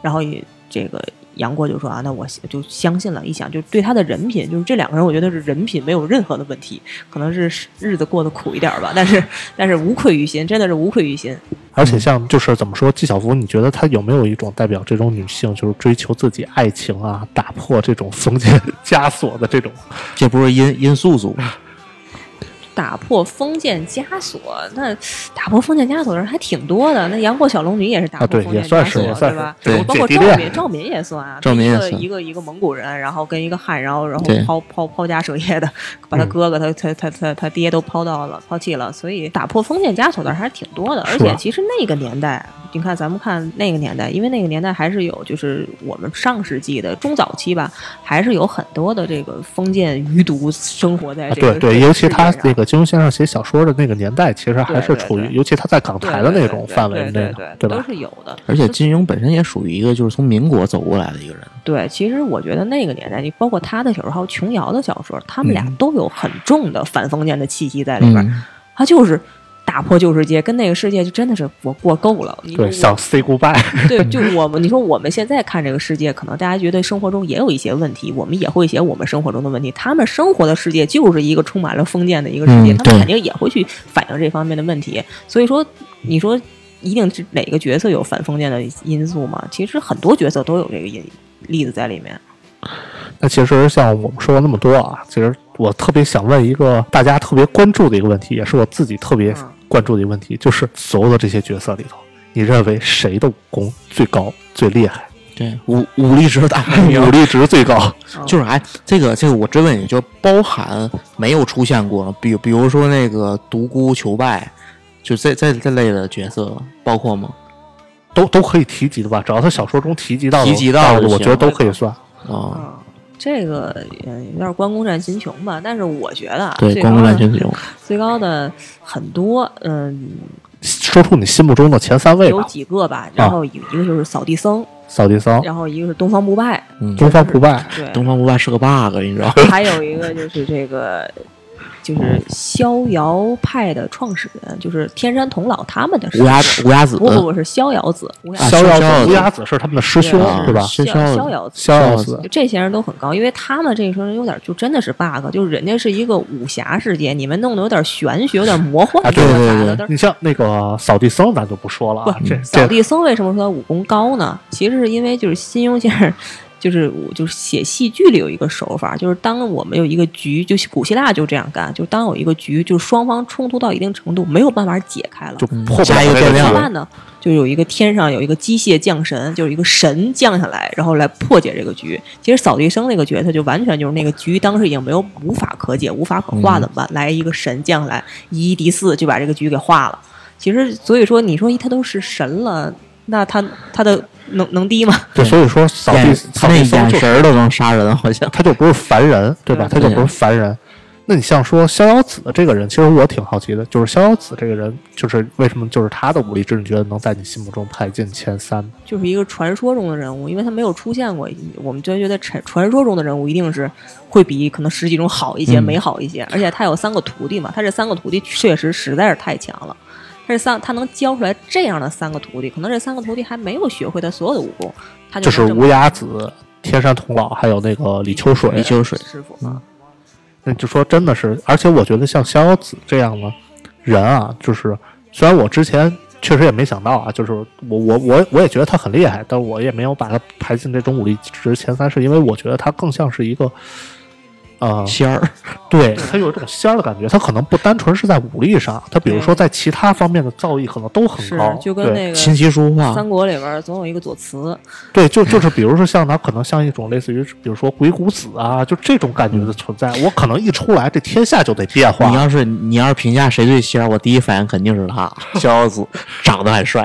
然后也这个杨过就说啊，那我就相信了。一想，就对他的人品，就是这两个人，我觉得是人品没有任何的问题，可能是日子过得苦一点吧，但是但是无愧于心，真的是无愧于心。而且像就是怎么说，纪晓芙，你觉得她有没有一种代表这种女性，就是追求自己爱情啊，打破这种封建 枷锁的这种？这不是殷殷素素吗？打破封建枷锁，那打破封建枷锁的人还挺多的。那杨过小龙女也是打破封建枷锁，对吧？对，包括赵敏，赵敏也算啊。赵敏也算。一个一个蒙古人，然后跟一个汉，然后然后抛抛抛家舍业的，把他哥哥、他他他他他爹都抛到了抛弃了。所以打破封建枷锁的人还是挺多的。而且其实那个年代，你看咱们看那个年代，因为那个年代还是有，就是我们上世纪的中早期吧，还是有很多的这个封建余毒生活在这个。对对，尤其他那个金庸先生写小说的那个年代，其实还是处于，尤其他在港台的那种范围内，对吧？都是有的。而且金庸本身也属于一个就是从民国走过来的一个人。对，其实我觉得那个年代，你包括他的小说，还有琼瑶的小说，他们俩都有很重的反封建的气息在里边。他就是。打破旧世界，跟那个世界就真的是我过够了。对，想 say goodbye。对，就我们，你说我们现在看这个世界，可能大家觉得生活中也有一些问题，我们也会写我们生活中的问题。他们生活的世界就是一个充满了封建的一个世界，他们肯定也会去反映这方面的问题。所以说，你说一定是哪个角色有反封建的因素吗？其实很多角色都有这个因例子在里面。那其实像我们说了那么多啊，其实我特别想问一个大家特别关注的一个问题，也是我自己特别。关注的一个问题就是，所有的这些角色里头，你认为谁的武功最高、最厉害？对，武武力值大排名，武力值最高。就是哎，这个这个，我追问你，就包含没有出现过，比比如说那个独孤求败，就这这这类的角色，包括吗？都都可以提及的吧？只要他小说中提及到提及到的，我觉得都可以算啊。这个有点关公战秦琼吧，但是我觉得对关公战秦琼。最高的很多，嗯，说出你心目中的前三位有几个吧，然后一个就是扫地僧，扫地僧，然后一个是东方不败，东方不败，对，东方不败是个 bug，你知道？还有一个就是这个。就是逍遥派的创始人，就是天山童姥他们的乌鸦子，乌鸦子不不不是逍遥子，逍遥子乌鸦子是他们的师兄是吧？逍遥子，逍遥子，这些人都很高，因为他们这时候有点就真的是 bug，就是人家是一个武侠世界，你们弄得有点玄学，有点魔幻，对对对。你像那个扫地僧，咱就不说了不。这扫地僧为什么说他武功高呢？其实是因为就是金庸先生。就是我就是写戏剧里有一个手法，就是当我们有一个局，就古希腊就这样干，就当有一个局，就双方冲突到一定程度没有办法解开了，就加一个变量。怎么办呢？就有一个天上有一个机械降神，就是一个神降下来，然后来破解这个局。其实扫地僧那个角色就完全就是那个局当时已经没有无法可解、无法可化怎么办？来一个神降下来，以一敌四就把这个局给化了。其实所以说，你说他都是神了，那他他的。能能低吗？对，所以说扫地扫地僧眼神都能杀人，好像他就不是凡人，对吧？他就不是凡人。那你像说逍遥子这个人，其实我挺好奇的，就是逍遥子这个人，就是为什么就是他的武力值，你觉得能在你心目中排进前三？就是一个传说中的人物，因为他没有出现过，我们就觉得传传说中的人物一定是会比可能实际中好一些、美好一些。而且他有三个徒弟嘛，他这三个徒弟确实实在是太强了。这三，他能教出来这样的三个徒弟，可能这三个徒弟还没有学会他所有的武功，他就是无崖子、天山童姥，还有那个李秋水。李秋水师傅啊，那就说真的是，而且我觉得像逍遥子这样的人啊，就是虽然我之前确实也没想到啊，就是我我我我也觉得他很厉害，但我也没有把他排进这种武力值前三，是因为我觉得他更像是一个。啊，仙儿，对他有这种仙儿的感觉，他可能不单纯是在武力上，他比如说在其他方面的造诣可能都很高，就跟那个琴棋书画，三国里边总有一个左慈，对，就就是比如说像他可能像一种类似于，比如说鬼谷子啊，就这种感觉的存在，我可能一出来，这天下就得变化。你要是你要是评价谁最仙儿，我第一反应肯定是他，逍遥子 长得很帅。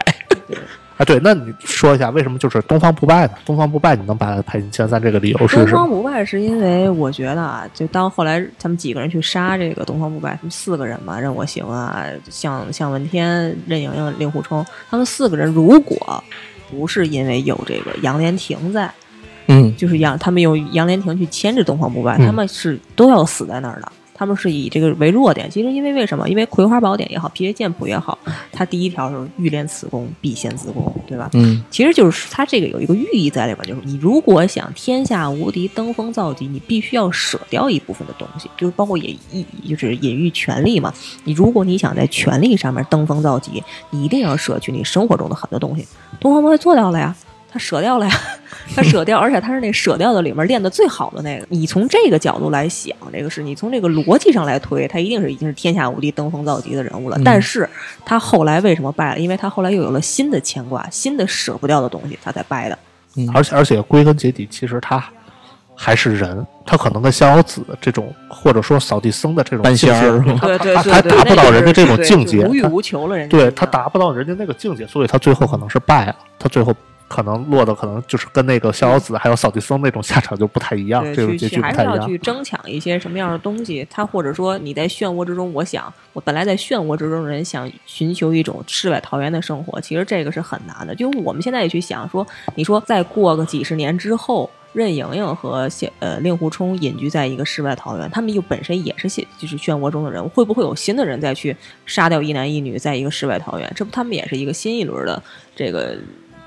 啊，对，那你说一下为什么就是东方不败呢？东方不败你能把它排进前三，这个理由是什么？东方不败是因为我觉得啊，就当后来他们几个人去杀这个东方不败，他们四个人嘛，任我行啊，向向问天、任盈盈、令狐冲，他们四个人如果不是因为有这个杨莲亭在，嗯，就是杨他们用杨莲亭去牵制东方不败，他们是都要死在那儿的。他们是以这个为弱点。其实因为为什么？因为《葵花宝典》也好，《辟邪剑谱》也好，它第一条是欲练此功，必先自宫，对吧？嗯其实就是它这个有一个寓意在里边，就是你如果想天下无敌、登峰造极，你必须要舍掉一部分的东西，就是包括也隐就是隐喻权力嘛。你如果你想在权力上面登峰造极，你一定要舍去你生活中的很多东西。东方不败做到了呀。他舍掉了呀，他舍掉，而且他是那舍掉的里面练的最好的那个。你从这个角度来想，这个是你从这个逻辑上来推，他一定是已经是天下无敌、登峰造极的人物了。但是他后来为什么败了？因为他后来又有了新的牵挂，新的舍不掉的东西，他才败的。嗯而且而且归根结底，其实他还是人，他可能跟逍遥子这种，或者说扫地僧的这种半仙儿境界对对他他对对，达不到人家这种境界，无欲无求了，人家对他达不到人家那个境界，所以他最后可能是败了，他最后可能落的可能就是跟那个逍遥子还有扫地僧那种下场就不太一样，对，这种结局不太一样还是要去。争抢一些什么样的东西。他或者说你在漩涡之中，我想我本来在漩涡之中的人想寻求一种世外桃源的生活，其实这个是很难的。就我们现在也去想说，你说再过个几十年之后。任盈盈和谢呃令狐冲隐居在一个世外桃源，他们又本身也是现就是漩涡中的人物，会不会有新的人再去杀掉一男一女，在一个世外桃源？这不他们也是一个新一轮的这个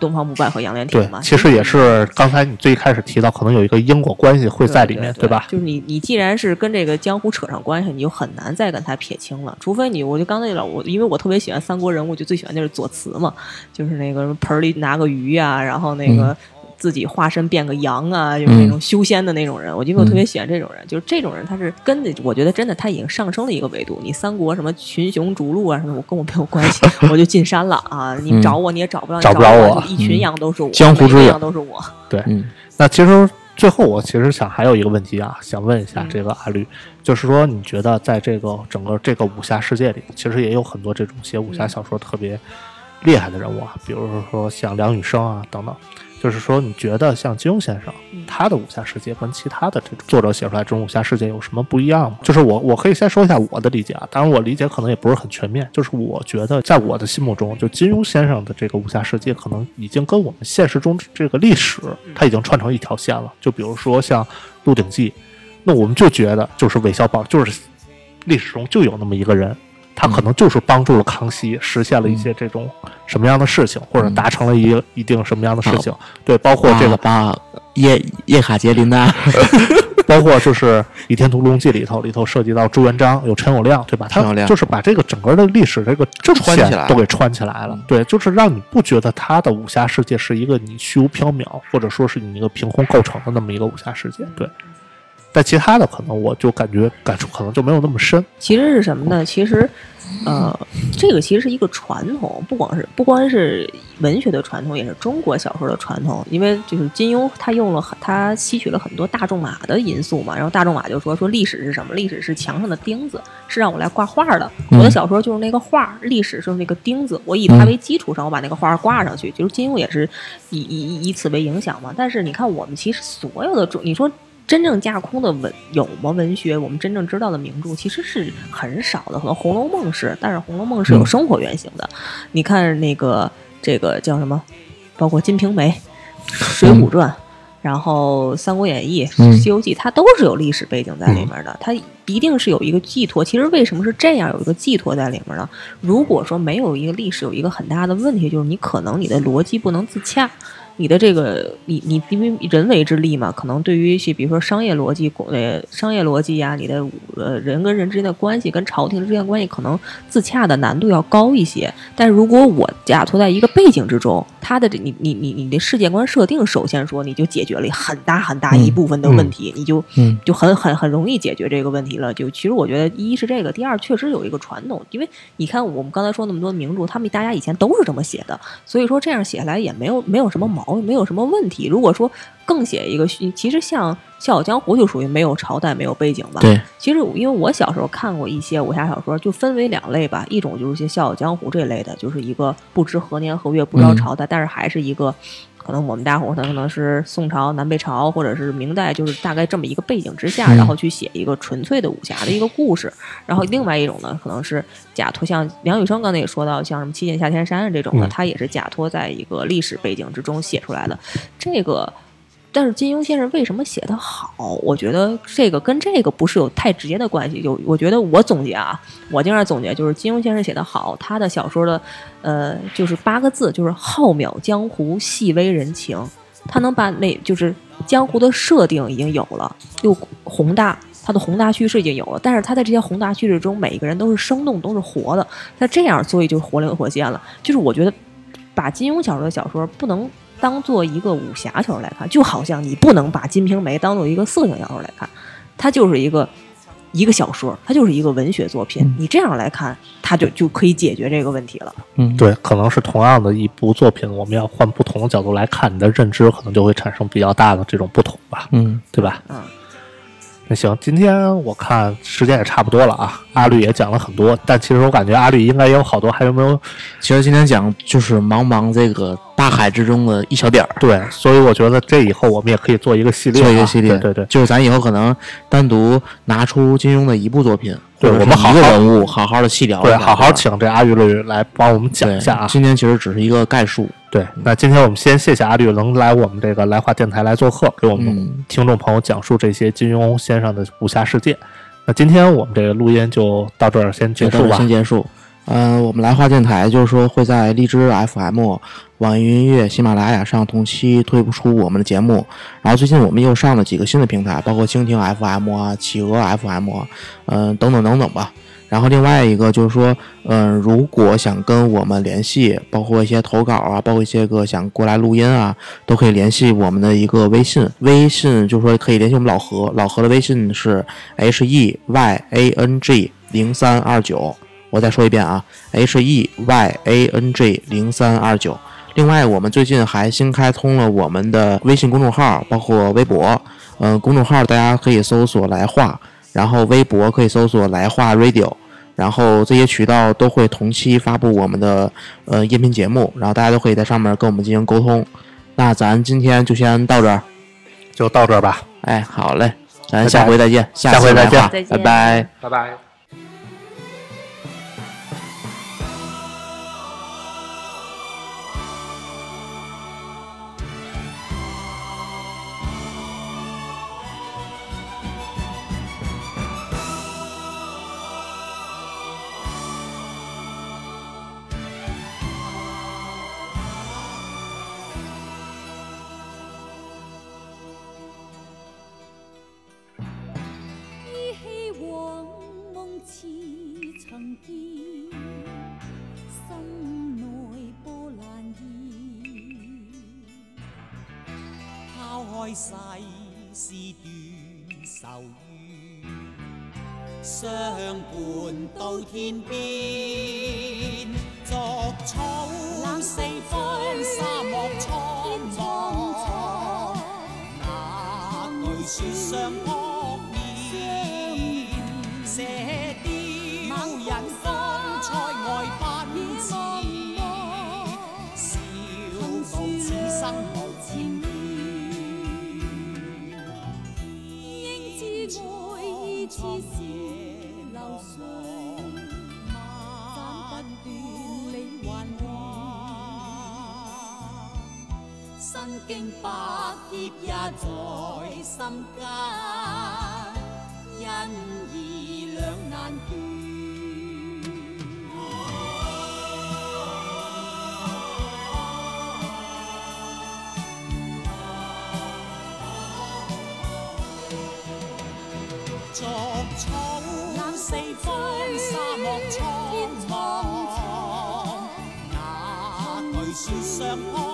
东方不败和杨莲对亭嘛？，其实也是刚才你最开始提到，可能有一个因果关系会在里面，对吧？就是你，你既然是跟这个江湖扯上关系，你就很难再跟他撇清了。除非你，我就刚才老我，因为我特别喜欢三国人物，就最喜欢就是左慈嘛，就是那个盆里拿个鱼啊，然后那个。自己化身变个羊啊，就是那种修仙的那种人，我因为我特别喜欢这种人，就是这种人，他是跟着，我觉得真的他已经上升了一个维度。你三国什么群雄逐鹿啊什么，我跟我没有关系，我就进山了啊！你找我你也找不着，找不着我一群羊都是我，江湖之远羊都是我。对，嗯那其实最后我其实想还有一个问题啊，想问一下嗯这个阿绿，就是说你觉得在这个整个这个武侠世界里，其实也有很多这种写武侠小说特别厉害的人物啊，比如说像梁羽生啊等等。就是说，你觉得像金庸先生嗯他的武侠世界跟其他的这种作者写出来这种武侠世界有什么不一样吗？就是我我可以先说一下我的理解啊，当然我理解可能也不是很全面。就是我觉得在我的心目中，就金庸先生的这个武侠世界可能已经跟我们现实中这个历史，它已经串成一条线了。就比如说像《鹿鼎记》，那我们就觉得就是韦小宝，就是历史中就有那么一个人，他可能就是帮助了康熙实现了一些这种什么样的事情，或者达成了一一定什么样的事情。对，包括这个，把把叶叶卡捷琳娜，包括就是《倚天屠龙记》里头，里头涉及到朱元璋，有陈友谅，对吧？他陈友谅就是把这个整个的历史这个正线串起来都给串起来了。对，就是让你不觉得他的武侠世界是一个你虚无缥缈，或者说是你一个凭空构成的那么一个武侠世界。对，但其他的可能我就感觉感触可能就没有那么深。其实是什么呢？其实，呃，这个其实是一个传统，不光是不光是文学的传统，也是中国小说的传统。因为就是金庸他用了很他吸取了很多大仲马的因素嘛，然后大仲马就说说历史是什么？历史是墙上的钉子，是让我来挂画的。我的小说就是那个画，历史是那个钉子，我以它为基础上，我把那个画挂上去。就是金庸也是以以以此为影响嘛。但是你看，我们其实所有的中，你说。真正架空的文有吗？文学我们真正知道的名著其实是很少的，可能《红楼梦》是，但是《红楼梦》是有生活原型的。你看那个这个叫什么，包括《金瓶梅》《水浒传》然后《三国演义》嗯西游记》，它都是有历史背景在里面的，它一定是有一个寄托。其实为什么是这样，有一个寄托在里面呢？如果说没有一个历史，有一个很大的问题，就是你可能你的逻辑不能自洽。你的这个，你你因为人为之力嘛，可能对于一些比如说商业逻辑、呃商业逻辑呀、你的呃人跟人之间的关系、跟朝廷之间的关系，可能自洽的难度要高一些。但是如果我假托在一个背景之中，他的这你你你你的世界观设定，首先说你就解决了很大很大一部分的问题，你就嗯就很很很容易解决这个问题了。就其实我觉得，一是这个，第二确实有一个传统，因为你看我们刚才说那么多名著，他们大家以前都是这么写的，所以说这样写下来也没有没有什么毛病，没有什么问题。如果说更写一个虚，其实像《笑傲江湖》就属于没有朝代、没有背景吧。对，其实因为我小时候看过一些武侠小说，就分为两类吧，一种就是些《笑傲江湖》这类的，就是一个不知何年何月、不知道嗯朝代，但是还是一个。可能我们大伙儿可能是宋朝、南北朝，或者是明代，就是大概这么一个背景之下，嗯然后去写一个纯粹的武侠的一个故事。然后另外一种呢，可能是假托，像梁羽生刚才也说到，像什么七剑下天山啊这种的，嗯它也是假托在一个历史背景之中写出来的。这个但是金庸先生为什么写得好？我觉得这个跟这个不是有太直接的关系。有，我觉得我总结啊，我经常总结就是金庸先生写得好，他的小说的，呃，就是八个字，就是浩渺江湖，细微人情。他能把那就是江湖的设定已经有了，又宏大，他的宏大叙事已经有了。但是他在这些宏大叙事中，每一个人都是生动，都是活的。那这样，所以就活灵活现了。就是我觉得，把金庸小说的小说不能。当做一个武侠小说来看，就好像你不能把《金瓶梅》当做一个色情小说来看，它就是一个一个小说，它就是一个文学作品。你这样来看，它就就可以解决这个问题了。嗯，对，可能是同样的一部作品，我们要换不同的角度来看，你的认知可能就会产生比较大的这种不同吧。嗯，对吧？嗯。那行，今天我看时间也差不多了啊，阿绿也讲了很多，但其实我感觉阿绿应该也有好多，还有没有？其实今天讲就是茫茫这个大海之中的一小点儿，对，所以我觉得这以后我们也可以做一个系列，做一个系列，对对，就是咱以后可能单独拿出金庸的一部作品，对我们好一个人物好好的细聊，对，好好请这阿玉律来帮我们讲一下啊。今天其实只是一个概述。对，那今天我们先谢谢阿绿能来我们这个来华电台来做客，给我们听众朋友讲述这些金庸先生的武侠世界。那今天我们这个录音就到这儿先结束吧。先结束。嗯，我们来话电台就是说会在荔枝 FM、网易云音乐、喜马拉雅上同期推出我们的节目。然后最近我们又上了几个新的平台，包括蜻蜓 FM 啊、企鹅 FM，嗯，等等等等吧。然后另外一个就是说，嗯，如果想跟我们联系，包括一些投稿啊，包括一些个想过来录音啊，都可以联系我们的一个微信。微信就是说可以联系我们老何，老何的微信是 h e y a n g 零三二九。我再说一遍啊，h e y a n g 零三二九。另外，我们最近还新开通了我们的微信公众号，包括微博。嗯，公众号大家可以搜索“来话”，然后微博可以搜索“来话 Radio”。然后这些渠道都会同期发布我们的呃音频节目，然后大家都可以在上面跟我们进行沟通。那咱今天就先到这儿，就到这儿吧。哎，好嘞，咱下回再见，下回再见，拜拜，拜拜。开世事断愁怨，相伴到天边。作草四方，沙漠苍茫，哪惧雪上扑面？似是流水，斩不断，理还乱。身经百劫也在心间，因义两难断。哪惧雪